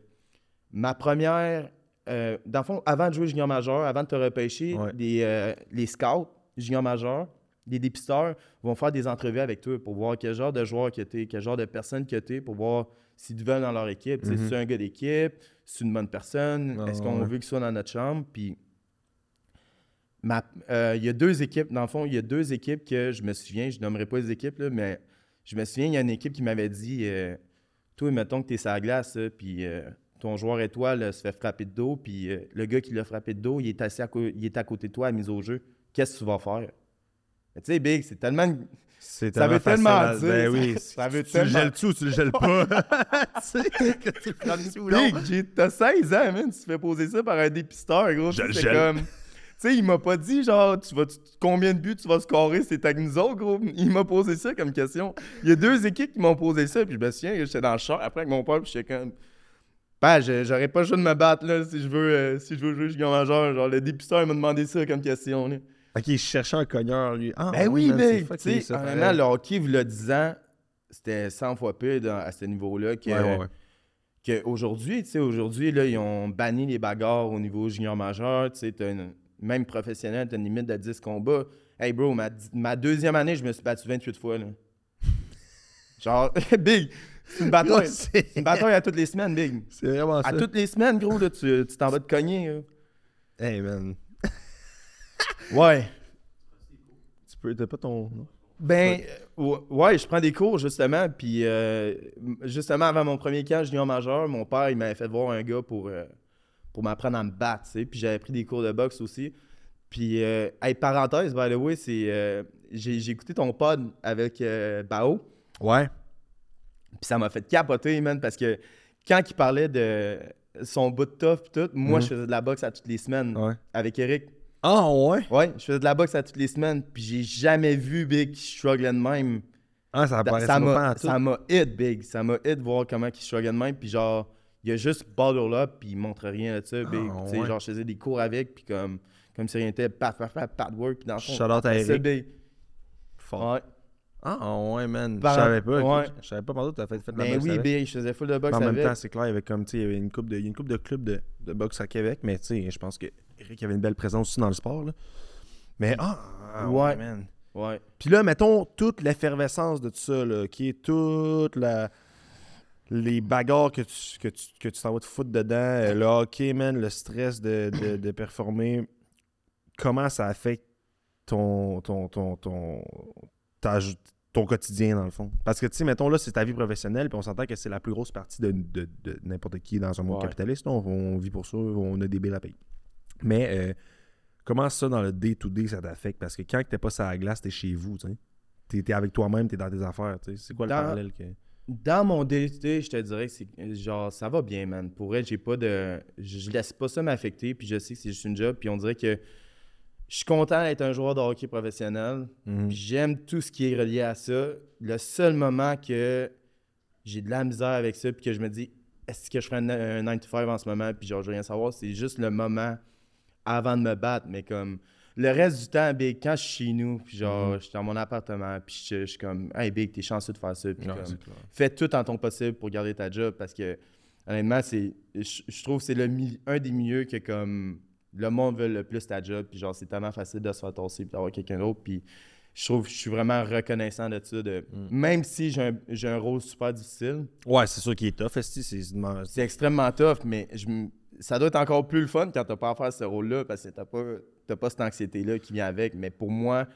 [SPEAKER 2] ma première. Euh, dans le fond, avant de jouer junior majeur, avant de te repêcher,
[SPEAKER 1] Ouais.
[SPEAKER 2] les, euh, les scouts junior majeur, les dépisteurs vont faire des entrevues avec toi pour voir quel genre de joueur que tu es, quel genre de personne que tu es, pour voir s'ils te veulent dans leur équipe. Tu
[SPEAKER 1] Mhm.
[SPEAKER 2] Si c'est un gars d'équipe, si c'est une bonne personne,
[SPEAKER 1] Ah,
[SPEAKER 2] est-ce qu'on
[SPEAKER 1] ouais.
[SPEAKER 2] veut qu'il soit dans notre chambre? Puis euh, il y a deux équipes, dans le fond, il y a deux équipes que je me souviens, je nommerai pas les équipes, là, mais je me souviens, il y a une équipe qui m'avait dit Toi, mettons que tu es sur la glace, puis ton joueur étoile euh, se fait frapper de dos, puis euh, le gars qui l'a frappé de dos, il est, assis à, il est à côté de toi à mise au jeu. Qu'est-ce que tu vas faire? Tu sais, Big, c'est tellement.
[SPEAKER 1] C'est
[SPEAKER 2] Ça veut tellement
[SPEAKER 1] à-
[SPEAKER 2] dire.
[SPEAKER 1] Ben oui.
[SPEAKER 2] Ça veut
[SPEAKER 1] tu le
[SPEAKER 2] tellement-
[SPEAKER 1] gèles-tu ou tu le gèles pas? tu sais, que tu le prends-tu ou non?
[SPEAKER 2] Big, t'as 16 ans, man. Tu te fais poser ça par un dépisteur, gros.
[SPEAKER 1] Je le
[SPEAKER 2] comme. Tu sais, il m'a pas dit, genre, tu vas, tu- combien de buts tu vas scorer, c'est avec nous autres, gros. Il m'a posé ça comme question. Il y a deux équipes qui m'ont posé ça, puis je me souviens, j'étais dans le char après avec mon père, puis j'étais comme. Ben, j'aurais pas le choix de me battre, là, si je veux, euh, si je veux jouer junior majeur. Genre, le dépisteur m'a demandé ça comme question, là.
[SPEAKER 1] Ok, il cherchait un cogneur, lui. Ah,
[SPEAKER 2] Ben oui,
[SPEAKER 1] fucké,
[SPEAKER 2] Tu sais,
[SPEAKER 1] pareil.
[SPEAKER 2] le hockey, a 10 ans, c'était 100 fois pire dans- à ce niveau-là que.
[SPEAKER 1] Ouais, ouais, ouais.
[SPEAKER 2] qu'aujourd'hui, tu sais, aujourd'hui, là, ils ont banni les bagarres au niveau junior majeur, tu sais, une- même professionnel, t'as une limite de 10 combats. Hey bro, ma, ma deuxième année, je me suis battu 28 fois, là. Genre, big, c'est une bataille. C'est une bataille à toutes les semaines, big.
[SPEAKER 1] c'est vraiment ça.
[SPEAKER 2] À toutes les semaines, gros, là, tu t'en vas te cogner. là.
[SPEAKER 1] Hey, man.
[SPEAKER 2] Ouais.
[SPEAKER 1] Tu peux... T'as pas ton...
[SPEAKER 2] Ben, euh, ouais, ouais, je prends des cours, justement, puis euh, justement, avant mon premier camp junior majeur, mon père, il m'avait fait voir un gars pour, euh, pour m'apprendre à me battre, tu sais, puis j'avais pris des cours de boxe aussi. Puis, euh, hey, parenthèse, by the way, c'est... j'ai j'ai écouté ton pod avec Bao,
[SPEAKER 1] Ouais.
[SPEAKER 2] Puis ça m'a fait capoter, man, parce que quand il parlait de son bout de tough pis tout, moi,
[SPEAKER 1] Mhm.
[SPEAKER 2] je faisais de la boxe à toutes les semaines
[SPEAKER 1] Ouais.
[SPEAKER 2] avec Eric.
[SPEAKER 1] Ah, ouais?
[SPEAKER 2] Ouais, je faisais de la boxe à toutes les semaines, puis j'ai jamais vu Big struggle de même.
[SPEAKER 1] Ah, ça apparaissait
[SPEAKER 2] ça m'a ça m'a hit big ça m'a hit voir comment il struggle de même puis genre il a juste bottle là puis il montre rien de ça big
[SPEAKER 1] Ah,
[SPEAKER 2] tu sais
[SPEAKER 1] ouais.
[SPEAKER 2] genre je faisais des cours avec puis comme comme si rien n'était pat pat pat pat work puis dans le fond
[SPEAKER 1] Shout out à Eric.
[SPEAKER 2] big.
[SPEAKER 1] Fort.
[SPEAKER 2] ouais
[SPEAKER 1] Ah, ouais, man.
[SPEAKER 2] Par-
[SPEAKER 1] Je savais pas.
[SPEAKER 2] ouais.
[SPEAKER 1] Je savais pas pendant que t'as fait, fait de la
[SPEAKER 2] mais
[SPEAKER 1] boxe
[SPEAKER 2] oui big je faisais full de boxe
[SPEAKER 1] Mais en même temps, c'est clair, il y avait comme, tu sais, il y avait une coupe de, une coupe de clubs de, de boxe à Québec, mais tu sais, je pense que Eric avait une belle présence aussi dans le sport, là. Mais, ah, ah, ouais,
[SPEAKER 2] Ouais.
[SPEAKER 1] man.
[SPEAKER 2] ouais
[SPEAKER 1] Puis là, mettons toute l'effervescence de tout ça, là, qui est toute la. Les bagarres que tu que tu que tu t'en vas te foutre dedans, euh, le hockey, man, le stress de, de, de performer, comment ça affecte ton ton ton ton, ton quotidien dans le fond. Parce que tu sais, mettons là, c'est ta vie professionnelle, puis on s'entend que c'est la plus grosse partie de, de- de n'importe qui dans un monde
[SPEAKER 2] Ouais.
[SPEAKER 1] capitaliste. On, on vit pour ça, on a des billes à payer. Mais euh, comment ça dans le day-to-day ça t'affecte? Parce que quand t'es pas sur la glace, t'es chez vous, tu sais. T'es, t'es avec toi-même, t'es dans tes affaires, tu sais. C'est quoi le parallèle que.
[SPEAKER 2] dans mon day-to-day, je te dirais que c'est genre ça va bien man pour elle j'ai pas de je je laisse pas ça m'affecter puis je sais que c'est juste une job puis on dirait que je suis content d'être un joueur de hockey professionnel
[SPEAKER 1] Mhm.
[SPEAKER 2] J'aime tout ce qui est relié à ça. Le seul moment que j'ai de la misère avec ça, puis que je me dis, est-ce que je ferais un, un 9 to 5 en ce moment, puis genre, je veux rien savoir, c'est juste le moment avant de me battre. Mais comme, le reste du temps, Big, quand je suis chez nous, puis genre,
[SPEAKER 1] Mhm.
[SPEAKER 2] je suis dans mon appartement, puis je, je suis comme, hey Big, t'es chanceux de faire ça, puis comme, fais tout en ton possible pour garder ta job, parce que, honnêtement, c'est, je, je trouve que c'est le un des milieux que comme, le monde veut le plus ta job, puis genre, c'est tellement facile de se faire tasser, puis d'avoir quelqu'un d'autre, puis je trouve je suis vraiment reconnaissant de ça. De,
[SPEAKER 1] Mm.
[SPEAKER 2] Même si j'ai un, j'ai un rôle super difficile,
[SPEAKER 1] Ouais, c'est sûr qu'il est tough, c'est. c'est-
[SPEAKER 2] c'est extrêmement tough, mais je ça doit être encore plus le fun quand t'as pas à faire ce rôle-là parce que t'as pas, t'as pas cette anxiété-là qui vient avec. Mais pour moi,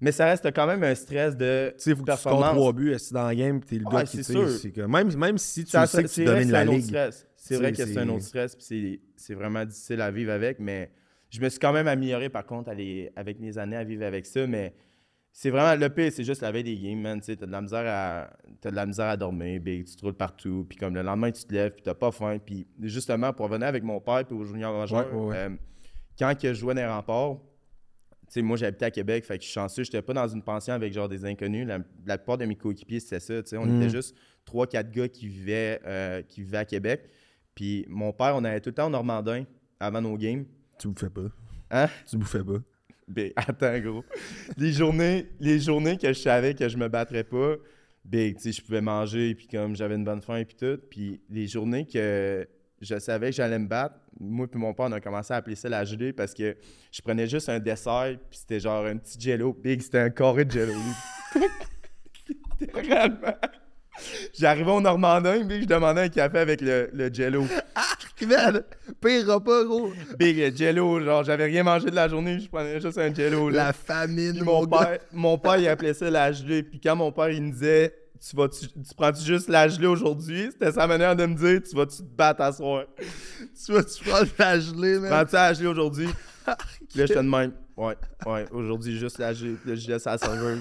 [SPEAKER 2] mais ça reste quand même un stress de
[SPEAKER 1] Tu sais, faut que tu scores trois buts esti, dans la game, t'es le
[SPEAKER 2] Ouais,
[SPEAKER 1] gars qui,
[SPEAKER 2] c'est sûr.
[SPEAKER 1] c'est que même, même si tu
[SPEAKER 2] Ça-
[SPEAKER 1] sais que
[SPEAKER 2] c'est
[SPEAKER 1] tu domines la ligue.
[SPEAKER 2] stress. C'est vrai que c'est un autre stress, puis c'est, vraiment difficile à vivre avec, mais je me suis quand même amélioré par contre à les- avec mes années à vivre avec ça, mais c'est vraiment le pire, c'est juste la veille des games, man. Tu sais, t'as de la misère à, t'as de la misère à dormir, big, tu te roules partout, puis comme le lendemain tu te lèves, puis t'as pas faim, puis justement pour revenir avec mon père puis au junior majeur,
[SPEAKER 1] Ouais, ouais, ouais.
[SPEAKER 2] euh, quand que je jouais dans les remparts, tu sais, moi j'habitais à Québec, fait que je suis chanceux, j'étais pas dans une pension avec genre des inconnus. La, la plupart de mes coéquipiers c'était ça, tu sais, on
[SPEAKER 1] Mm.
[SPEAKER 2] était juste trois, quatre gars qui vivaient, euh, qui vivaient à Québec. Puis mon père, on allait tout le temps au Normandin avant nos games.
[SPEAKER 1] Tu bouffais pas.
[SPEAKER 2] Hein?
[SPEAKER 1] Tu bouffais pas.
[SPEAKER 2] Big, attends, gros. Les journées, les journées que je savais que je me battrais pas, big, tu sais, je pouvais manger, puis comme j'avais une bonne faim, puis tout. Puis les journées que je savais que j'allais me battre, moi puis mon père, on a commencé à appeler ça la gelée parce que je prenais juste un dessert, puis c'était genre un petit jello. Big, c'était un carré de jello. Littéralement. J'arrivais au Normandin, big, je demandais un café avec le, le jello.
[SPEAKER 1] Man, pire repas, gros.
[SPEAKER 2] Big, le jello, genre, j'avais rien mangé de la journée, je prenais juste un jello. là.
[SPEAKER 1] La famine,
[SPEAKER 2] Puis
[SPEAKER 1] mon
[SPEAKER 2] mon
[SPEAKER 1] gars.
[SPEAKER 2] père, mon père, il appelait ça la gelée. Puis quand mon père, il me disait, tu, vas tu, tu prends-tu juste la gelée aujourd'hui? C'était sa manière de me dire, tu vas-tu te battre à soir?
[SPEAKER 1] Tu vas tu prends de la gelée, man.
[SPEAKER 2] Prends-tu la gelée aujourd'hui? Puis là, j'étais de même. Ouais, ouais. Aujourd'hui, juste la G, le JS à la serveur.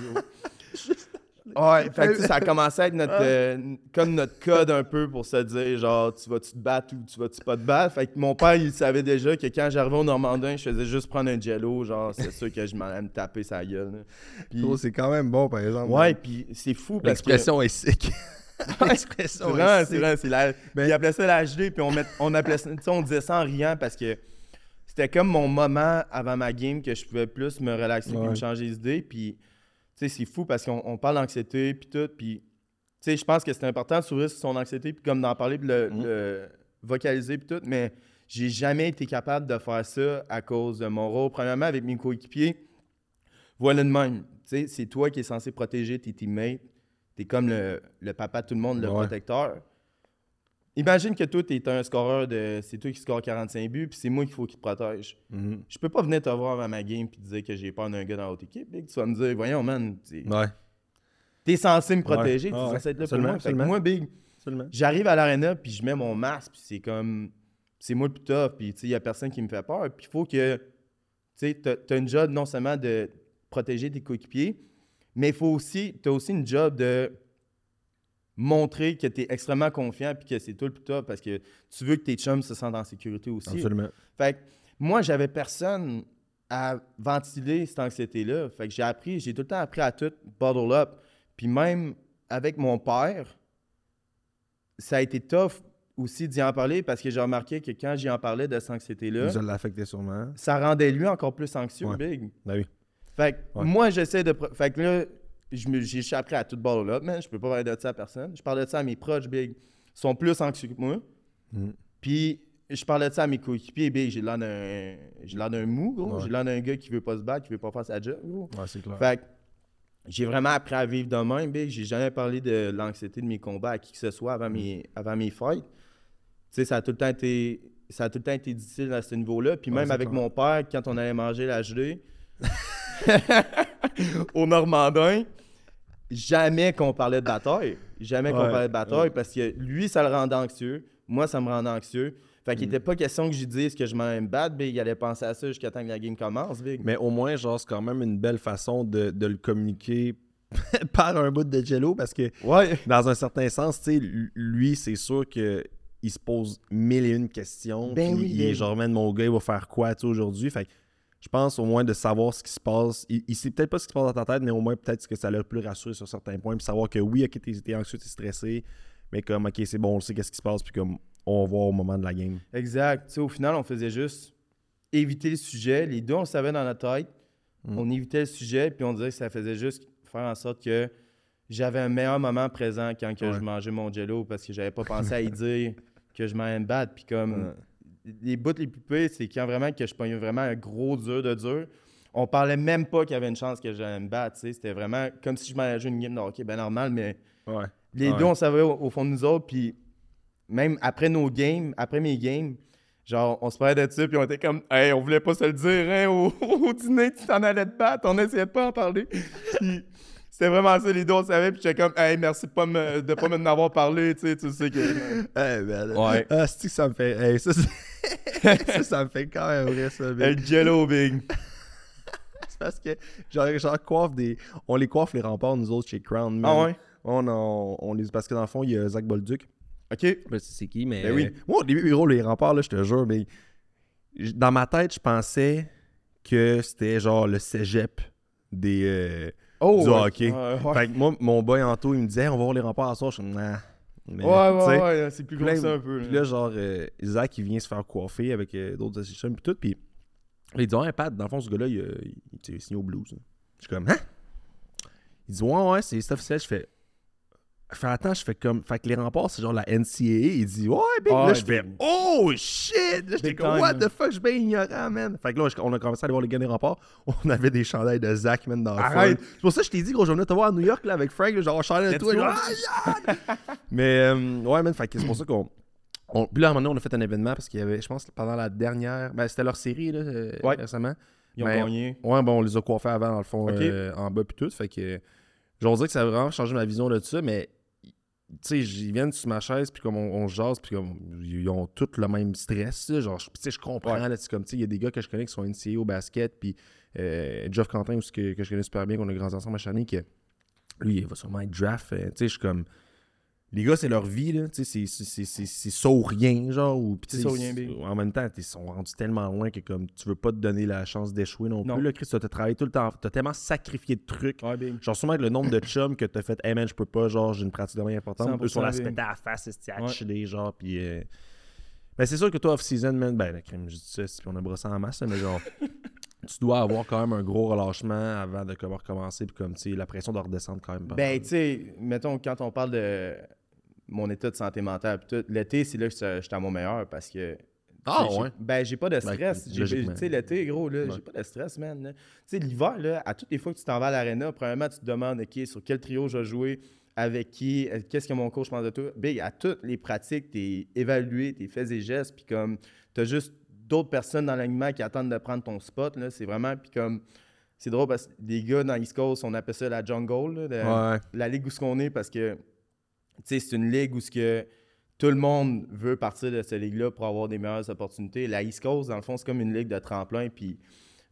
[SPEAKER 2] Ouais, fait que, tu sais, ça a commencé à être notre, euh, comme notre code un peu pour se dire, genre, tu vas-tu te battre ou tu vas-tu pas te battre? Fait que mon père, il savait déjà que quand j'arrivais au Normandin, je faisais juste prendre un jello, genre, c'est sûr que je m'en allais me taper sa gueule. là. Puis-
[SPEAKER 1] Oh, c'est quand même bon, par exemple.
[SPEAKER 2] ouais, puis c'est fou parce que.
[SPEAKER 1] L'expression est sick.
[SPEAKER 2] C'est
[SPEAKER 1] L'expression
[SPEAKER 2] vrai,
[SPEAKER 1] est
[SPEAKER 2] c'est
[SPEAKER 1] sick.
[SPEAKER 2] vrai, c'est la.
[SPEAKER 1] Ben-
[SPEAKER 2] Ils appelaient ça la HD, puis on, met, on appelait ça, tu sais, on disait ça en riant parce que c'était comme mon moment avant ma game que je pouvais plus me relaxer puis
[SPEAKER 1] Ouais.
[SPEAKER 2] me changer les idées. Puis, c'est fou parce qu'on on parle d'anxiété, puis tout, puis, tu sais, je pense que c'est important de s'ouvrir sur son anxiété, puis comme d'en parler, puis le,
[SPEAKER 1] Mhm.
[SPEAKER 2] le vocaliser, puis tout, mais j'ai jamais été capable de faire ça à cause de mon rôle. Premièrement, avec mes coéquipiers, voilà de même. Tu sais, c'est toi qui es censé protéger tes teammates. T'es comme le, le papa de tout le monde, le
[SPEAKER 1] Ouais.
[SPEAKER 2] protecteur. Imagine que toi, t'es un scoreur de. C'est toi qui score 45 buts, puis c'est moi qu'il faut qu'il te protège.
[SPEAKER 1] Mhm.
[SPEAKER 2] Je peux pas venir te voir à ma game puis te dire que j'ai peur d'un gars dans l'autre équipe. Tu vas me dire, voyons, man, t'es
[SPEAKER 1] Ouais,
[SPEAKER 2] t'es censé me protéger,
[SPEAKER 1] Ouais.
[SPEAKER 2] t'es
[SPEAKER 1] Ah ouais.
[SPEAKER 2] censé être là pour moi. Moi, Big, j'arrive à l'arena puis je mets mon masque puis c'est comme c'est moi le plus tough puis tu il y a personne qui me fait peur puis il faut que tu sais t'as as une job non seulement de protéger tes coéquipiers mais il faut aussi t'as aussi une job de montrer que tu es extrêmement confiant puis que c'est toi le plus tough parce que tu veux que tes chums se sentent en sécurité aussi.
[SPEAKER 1] Absolument.
[SPEAKER 2] Fait que moi, j'avais personne à ventiler cette anxiété-là. Fait que j'ai appris, j'ai tout le temps appris à tout bottle up. Puis même avec mon père, ça a été tough aussi d'y en parler parce que j'ai remarqué que quand j'y en parlais de cette anxiété-là,
[SPEAKER 1] Ça l'affectait sûrement.
[SPEAKER 2] ça rendait lui encore plus anxieux,
[SPEAKER 1] Ouais.
[SPEAKER 2] big.
[SPEAKER 1] Ben oui.
[SPEAKER 2] Fait que
[SPEAKER 1] Ouais.
[SPEAKER 2] moi, j'essaie de. Fait que là, appris à tout bottle up, mais je peux pas parler de ça à personne. Je parle de ça à mes proches, big. Ils sont plus anxieux que moi.
[SPEAKER 1] Mhm.
[SPEAKER 2] Puis je parlais de ça à mes coéquipiers, big. J'ai l'air d'un j'ai l'air d'un mou, gros.
[SPEAKER 1] Ouais.
[SPEAKER 2] J'ai l'air d'un gars qui veut pas se battre, qui veut pas faire sa job, gros.
[SPEAKER 1] Ouais, c'est clair.
[SPEAKER 2] Fait que j'ai vraiment appris à vivre de même, big. J'ai jamais parlé de l'anxiété de mes combats à qui que ce soit avant mes, avant mes fights. Tu sais, ça a tout le temps été. Ça a tout le temps été difficile à ce niveau-là. Puis
[SPEAKER 1] Ouais,
[SPEAKER 2] même avec
[SPEAKER 1] clair.
[SPEAKER 2] mon père, quand on allait manger la gelée au Normandin, jamais qu'on parlait de bataille. Jamais qu'on parlait de bataille parce que lui, ça le rendait anxieux. Moi, ça me rendait anxieux. Fait
[SPEAKER 1] Mm.
[SPEAKER 2] qu'il n'était pas question que je dise que je m'en allais me battre, Big. Il allait penser à ça jusqu'à temps que la game commence, Big.
[SPEAKER 1] Mais au moins, genre, c'est quand même une belle façon de, de le communiquer par un bout de jello parce que,
[SPEAKER 2] Ouais.
[SPEAKER 1] dans un certain sens, tu sais, lui, c'est sûr que il se pose mille et une questions.
[SPEAKER 2] Ben
[SPEAKER 1] puis
[SPEAKER 2] oui,
[SPEAKER 1] il est genre, man, mon gars, il va faire quoi, aujourd'hui? Fait que je pense au moins de savoir ce qui se passe. Il, il sait peut-être pas ce qui se passe dans ta tête, mais au moins peut-être que ça l'a plus rassuré sur certains points. Puis savoir que oui, ok, t'es t'es anxieux, t'es stressé, mais comme, ok, c'est bon, on sait qu'est-ce qui se passe, puis comme, on va voir au moment de la game.
[SPEAKER 2] Exact. Tu sais, au final, on faisait juste éviter le sujet. Les deux, on le savait dans notre tête.
[SPEAKER 1] Mm.
[SPEAKER 2] On évitait le sujet, puis on disait que ça faisait juste faire en sorte que j'avais un meilleur moment présent quand que
[SPEAKER 1] Ouais.
[SPEAKER 2] je mangeais mon jello parce que j'avais pas pensé à y dire que je m'en me battre. Puis comme. Les bouts les plus pires, c'est quand vraiment que je pognais vraiment un gros dur de dur. On parlait même pas qu'il y avait une chance que j'allais me battre. C'était vraiment comme si je m'allais jouer une game de hockey, ben normal, mais
[SPEAKER 1] Ouais.
[SPEAKER 2] les
[SPEAKER 1] Ouais.
[SPEAKER 2] deux, on savait au, au fond de nous autres, puis même après nos games, après mes games, genre, on se parlait de ça, puis on était comme, hey, on voulait pas se le dire, hein, au, au dîner, tu t'en allais te battre, on essayait de pas en parler. Puis c'était vraiment ça, les deux, on savait, puis j'étais comme, hey, merci de pas me, de pas m'en avoir parlé, tu sais, tu sais que. Ouais.
[SPEAKER 1] Ah, c'est que ça me fait. hey, ça, c'est- ça, ça me fait quand même vrai, ça.
[SPEAKER 2] Hey, jello, big.
[SPEAKER 1] C'est parce que, genre, genre, coiffe des. On les coiffe les remparts, nous autres, chez Crown. man.
[SPEAKER 2] Ah ouais?
[SPEAKER 1] On, on, on les. Parce que dans le fond, il y a Zach Bolduc.
[SPEAKER 2] OK.
[SPEAKER 1] Je sais c'est qui, mais.
[SPEAKER 2] Ben oui.
[SPEAKER 1] Moi, au début, gros, les remparts, là, je te jure, mais. Dans ma tête, je pensais que c'était genre le cégep des. euh,
[SPEAKER 2] Oh,
[SPEAKER 1] Du
[SPEAKER 2] ouais.
[SPEAKER 1] hockey.
[SPEAKER 2] Ouais, ouais.
[SPEAKER 1] Fait que moi, mon boy Anto, il me disait, Hey, on va voir les remparts à soir. Je suis comme, nah. Mais,
[SPEAKER 2] Ouais, ouais, ouais, c'est plus gros ça un peu.
[SPEAKER 1] Puis là, genre, euh, Zach, il vient se faire coiffer avec euh, d'autres assistants, puis tout. Puis il dit, ouais, Pat, dans le fond, ce gars-là, il, il, il, signé au blues. hein. Je suis comme, hein? Il dit, ouais, ouais, c'est c'est officiel. Je fais, je fais, attends, je fais comme, fait que les remparts, c'est genre la NCAA. Il dit, ouais, big.
[SPEAKER 2] Ah,
[SPEAKER 1] là, je fais, oh shit! Là, j'étais comme, what the fuck, je suis bien ignorant, man. Fait que là, on a commencé à aller voir les gars des remparts. On avait des chandails de Zach, man, dans le
[SPEAKER 2] Arrête.
[SPEAKER 1] fond. C'est pour ça que je t'ai dit, gros, je venir te voir à New York, là, avec Frank, là, genre, chandail de toi. genre, Ah, yeah! Mais, euh, ouais, man, fait que c'est pour ça qu'on. On, puis là, à un moment donné, on a fait un événement parce qu'il y avait, je pense, pendant la dernière. Ben, c'était leur série, là, euh,
[SPEAKER 2] Ouais.
[SPEAKER 1] récemment.
[SPEAKER 2] Ils ont
[SPEAKER 1] Mais-
[SPEAKER 2] gagné.
[SPEAKER 1] Ouais, bon, on les a coiffés avant, dans le fond, euh, en bas, puis tout. Fait que. J'ose dire que ça a vraiment changé ma vision de ça, mais sais, ils viennent sur ma chaise, puis comme on, on jase, puis comme ils ont tous le même stress. là, Genre, je- tu sais, je comprends.
[SPEAKER 2] Ouais.
[SPEAKER 1] là, c'est comme, tu sais, il y a des gars que je connais qui sont NCA au basket, puis euh, Geoff Quentin, aussi, que, que je connais super bien, qu'on a grandi ensemble à Charny, que lui, il va sûrement être draft. euh, tu sais, je suis comme. Les gars, c'est leur vie, là. Tu sais, c'est- c'est- c'est- c'est c'est ça ou rien, genre. Ou,
[SPEAKER 2] ça ou rien.
[SPEAKER 1] En même temps, ils sont rendus tellement loin que comme tu veux pas te donner la chance d'échouer non,
[SPEAKER 2] Non.
[SPEAKER 1] plus. Là, Chris, tu as travaillé tout le temps. Tu as tellement sacrifié de trucs.
[SPEAKER 2] Ouais.
[SPEAKER 1] Genre, sûrement que le nombre de chums que t'as fait, hey man, je peux pas, genre, j'ai une pratique de main importante. Eux sont là à se
[SPEAKER 2] 100%
[SPEAKER 1] péter à la face, c'est à chiller, genre, pis. euh, Ben, c'est sûr que toi, off-season, man, ben, la crème, je dis ça, puis on a brossé en masse, mais genre, tu dois avoir quand même un gros relâchement avant de comment recommencer, puis comme, tu sais, la pression doit redescendre quand même. pas
[SPEAKER 2] Ben, tu sais, mettons, quand on parle de mon état de santé mentale, tout, l'été, c'est là que je suis à mon meilleur parce que.
[SPEAKER 1] Ah, ouais?
[SPEAKER 2] Ben, j'ai pas de stress. J'ai-
[SPEAKER 1] logiquement.
[SPEAKER 2] Tu sais, l'été, gros, là,
[SPEAKER 1] Ouais.
[SPEAKER 2] j'ai pas de stress, man. Tu sais, l'hiver, là, à toutes les fois que tu t'en vas à l'aréna, premièrement, tu te demandes, OK, sur quel trio je vais jouer, avec qui, euh, qu'est-ce que mon coach pense de toi. Big, à toutes les pratiques, t'es évalué, t'es faits et gestes, puis comme, t'as juste d'autres personnes dans l'alignement qui attendent de prendre ton spot, là. C'est vraiment, puis comme, c'est drôle parce que les gars dans East Coast, on appelle ça la jungle, là, de-
[SPEAKER 1] Ouais.
[SPEAKER 2] la ligue où ce qu'on est parce que c'est une ligue où tout le monde veut partir de cette ligue-là pour avoir des meilleures opportunités. La East Coast, dans le fond, c'est comme une ligue de tremplin. Puis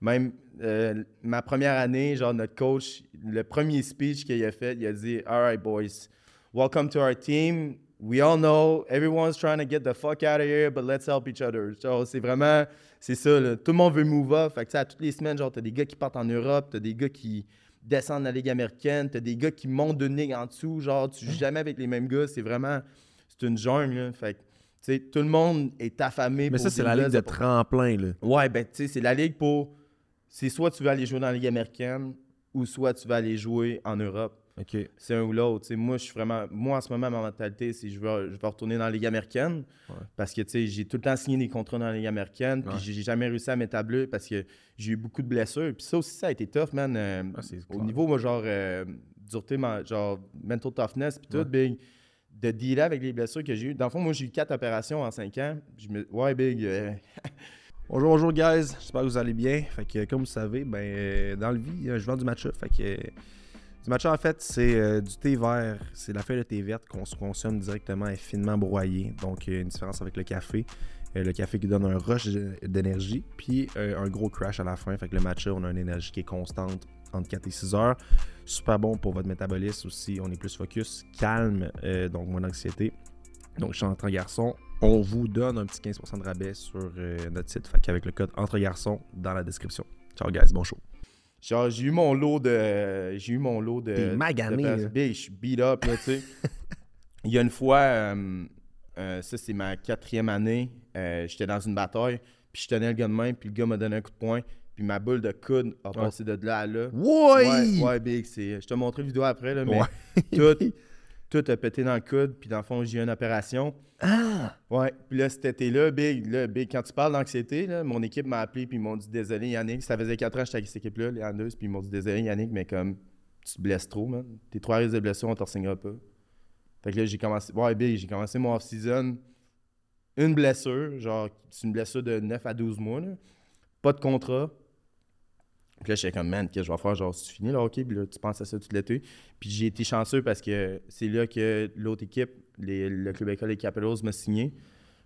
[SPEAKER 2] même euh, ma première année, genre notre coach, le premier speech qu'il a fait, il a dit All right, boys, welcome to our team. We all know everyone's trying to get the fuck out of here, but let's help each other. Genre, c'est vraiment, c'est ça. Tout le monde veut move up. Toutes les semaines, genre, t'as des gars qui partent en Europe, t'as des gars qui descendent dans la Ligue américaine, t'as des gars qui montent d'une ligue en dessous. Genre, tu joues jamais avec les mêmes gars. C'est vraiment, c'est une jungle. là. Fait que, tu sais, tout le monde est affamé.
[SPEAKER 1] Mais
[SPEAKER 2] pour
[SPEAKER 1] ça, c'est la ligue de tremplin, là.
[SPEAKER 2] Ouais, ben, tu sais, c'est la ligue pour. C'est soit tu veux aller jouer dans la Ligue américaine ou soit tu vas aller jouer en Europe. C'est un ou l'autre. Moi, je suis vraiment. Moi, en ce moment, ma mentalité, c'est je veux, je veux retourner dans la Ligue américaine.
[SPEAKER 1] Ouais.
[SPEAKER 2] Parce que j'ai tout le temps signé des contrats dans la Ligue américaine. Puis j'ai jamais réussi à m'établir parce que j'ai eu beaucoup de blessures. Puis ça aussi, ça a été tough, man. euh,
[SPEAKER 1] Ah,
[SPEAKER 2] au niveau, moi, genre, euh, dureté, genre, mental toughness, puis tout, big. De dealer avec les blessures que j'ai eues. Dans le fond, moi, j'ai eu quatre opérations en cinq ans. Je me... Ouais, big. euh,
[SPEAKER 1] Bonjour, bonjour, guys. J'espère que vous allez bien. Fait que, comme vous savez, ben, dans le vie, je vends du matcha. Fait que, du matcha, en fait, c'est euh, du thé vert. C'est la feuille de thé verte qu'on se consomme directement et finement broyée. Donc, il y a une différence avec le café. Euh, le café qui donne un rush d'énergie, puis euh, un gros crash à la fin. Fait que le matcha, on a une énergie qui est constante entre 4 et 6 heures. Super bon pour votre métabolisme aussi. On est plus focus, calme, donc moins d'anxiété. Donc, je suis entre garçons. On vous donne un petit 15% de rabais sur notre site. Fait qu'avec le code entre garçons dans la description. Ciao, guys. Bon show.
[SPEAKER 2] Genre, j'ai eu mon lot de. J'ai eu mon lot de.
[SPEAKER 1] T'es magané,
[SPEAKER 2] de- je suis beat up, là, tu sais. Il y a une fois, euh, euh, ça, c'est ma quatrième année. euh, J'étais dans une bataille, puis je tenais le gars de main, puis le gars m'a donné un coup de poing, puis ma boule de coude a passé de là à là. Ouais, ouais, big. c'est- Je te montrerai la vidéo après, là, mais
[SPEAKER 1] Ouais.
[SPEAKER 2] tout, tout a pété dans le coude, puis dans le fond, j'ai eu une opération.
[SPEAKER 1] Ah!
[SPEAKER 2] Ouais, puis là, cet été-là, Big, là, Big, quand tu parles d'anxiété, mon équipe m'a appelé, puis ils m'ont dit désolé, Yannick. Ça faisait 4 ans que j'étais avec cette équipe-là, les Anders, puis ils m'ont dit désolé, Yannick, mais comme tu te blesses trop, man. T'es trop à risque de blessure, on t'en signera pas. Fait que là, j'ai commencé. Ouais, Big, j'ai commencé mon off-season. Une blessure, genre, c'est une blessure de 9 à 12 mois, là. Pas de contrat. Puis là, j'étais comme, man, qu'est-ce que je vais faire? Genre, si tu finis le hockey, puis là, tu penses à ça tout l'été. Puis j'ai été chanceux parce que c'est là que l'autre équipe, les- le club école des Capitals, m'a signé.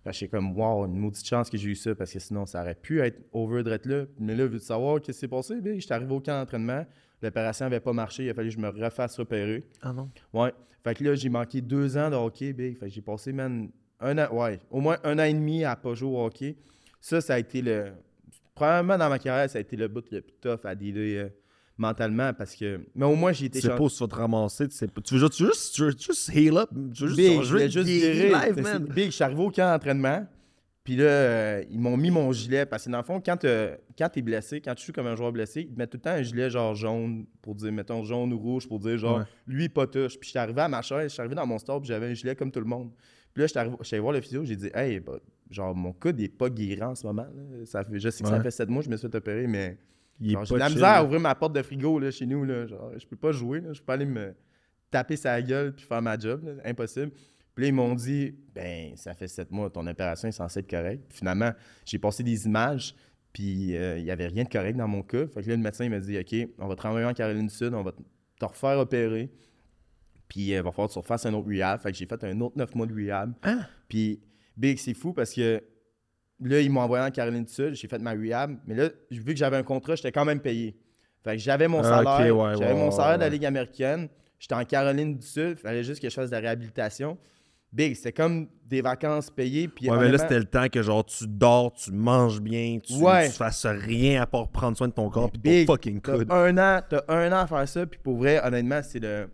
[SPEAKER 2] Fait que j'étais comme, wow, une maudite chance que j'ai eu ça parce que sinon, ça aurait pu être over d'être là. Mais là, veux-tu savoir qu'est-ce qui s'est passé? Big? J'étais arrivé au camp d'entraînement. L'opération n'avait pas marché. Il a fallu que je me refasse repérer.
[SPEAKER 1] Ah non?
[SPEAKER 2] Ouais. Fait que là, j'ai manqué deux ans de hockey, big. Fait que j'ai passé, man, un an, ouais, au moins un an et demi à pas jouer au hockey. Ça, ça a été le. Probablement dans ma carrière, ça a été le bout le plus tough à dealer euh, mentalement parce que. Mais au moins, j'ai été
[SPEAKER 1] Tu sais pas où tu vas te ramasser. Tu, sais pas. tu veux juste, tu veux juste, tu veux juste heal up. Tu veux juste,
[SPEAKER 2] Big,
[SPEAKER 1] je
[SPEAKER 2] je juste
[SPEAKER 1] live, man.
[SPEAKER 2] Big, je suis arrivé au camp d'entraînement. Puis là, euh, ils m'ont mis mon gilet. Parce que dans le fond, quand, t'as- quand t'es blessé, quand tu joues comme un joueur blessé, ils te mettent tout le temps un gilet genre jaune pour dire, mettons, jaune ou rouge pour dire genre,
[SPEAKER 1] Ouais.
[SPEAKER 2] lui, pas touche. Puis j'étais arrivé à ma chaise, je suis arrivé dans mon store, puis j'avais un gilet comme tout le monde. Puis là, arrivé- j'étais allé voir le physio, j'ai dit, hey, bah, genre, mon coude n'est pas guérant en ce moment. là. Ça fait, je sais que ça fait sept mois que je me suis fait opérer, mais j'ai de la misère à ouvrir ma porte de frigo là, chez nous. Là. Genre, je peux pas jouer, là. je peux pas aller me taper sa gueule puis faire ma job. là. Impossible. Puis là, ils m'ont dit, ben, ça fait sept mois, ton opération est censée être correcte. Puis finalement, j'ai passé des images, puis euh, il y avait rien de correct dans mon cas. Fait que là, le médecin, il m'a dit, OK, on va te renvoyer en Caroline du Sud, on va te refaire opérer. Puis il va falloir que tu refasses un autre rehab. Fait que j'ai fait un autre 9 mois de rehab.
[SPEAKER 1] Hein?
[SPEAKER 2] Puis Big, c'est fou parce que là, ils m'ont envoyé en Caroline du Sud. J'ai fait ma rehab. Mais là, vu que j'avais un contrat, j'étais quand même payé. Fait que j'avais mon
[SPEAKER 1] Ah,
[SPEAKER 2] salaire.
[SPEAKER 1] ouais,
[SPEAKER 2] j'avais
[SPEAKER 1] ouais,
[SPEAKER 2] mon
[SPEAKER 1] ouais,
[SPEAKER 2] salaire de la. Ligue américaine. J'étais en Caroline du Sud. Il fallait juste que je fasse de la réhabilitation. Big, c'était comme des vacances payées. Puis
[SPEAKER 1] Ouais, mais là, c'était le temps que genre tu dors, tu manges bien, tu,
[SPEAKER 2] Ouais.
[SPEAKER 1] tu fasses rien à part prendre soin de ton corps ton
[SPEAKER 2] Big,
[SPEAKER 1] fucking
[SPEAKER 2] T'as un an, t'as un an à faire ça, puis pour vrai, honnêtement, c'est le,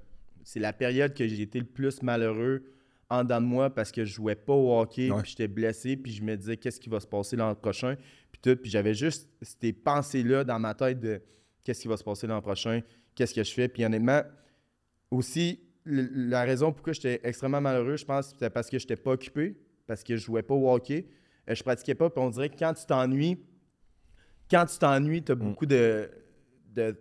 [SPEAKER 2] c'est la période que j'ai été le plus malheureux en dedans de moi parce que je jouais pas au hockey,
[SPEAKER 1] Ouais.
[SPEAKER 2] puis j'étais blessé, puis je me disais qu'est-ce qui va se passer l'an prochain, puis tout, puis j'avais juste ces pensées-là dans ma tête de qu'est-ce qui va se passer l'an prochain, qu'est-ce que je fais, puis honnêtement, aussi, la raison pourquoi j'étais extrêmement malheureux, je pense, c'était parce que j'étais pas occupé, parce que je jouais pas au hockey, euh, je pratiquais pas, puis on dirait que quand tu t'ennuies, quand tu t'ennuies,
[SPEAKER 1] Mm.
[SPEAKER 2] tu as beaucoup de, de,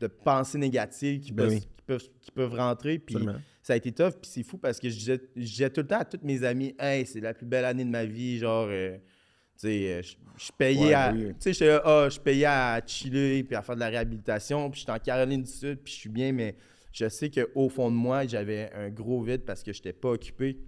[SPEAKER 2] de pensées négatives qui,
[SPEAKER 1] Ben
[SPEAKER 2] peuvent,
[SPEAKER 1] oui.
[SPEAKER 2] Qui, peuvent, qui peuvent rentrer. Puis ça a été tough. Puis c'est fou parce que je disais, je disais tout le temps à tous mes amis Hey, c'est la plus belle année de ma vie. Genre, euh, tu sais, euh, je je payais
[SPEAKER 1] Ouais,
[SPEAKER 2] à.
[SPEAKER 1] oui.
[SPEAKER 2] Tu sais, je payais à chiller puis à faire de la réhabilitation. Puis j'étais en Caroline du Sud, puis je suis bien, mais je sais qu'au fond de moi, j'avais un gros vide parce que je n'étais pas occupé.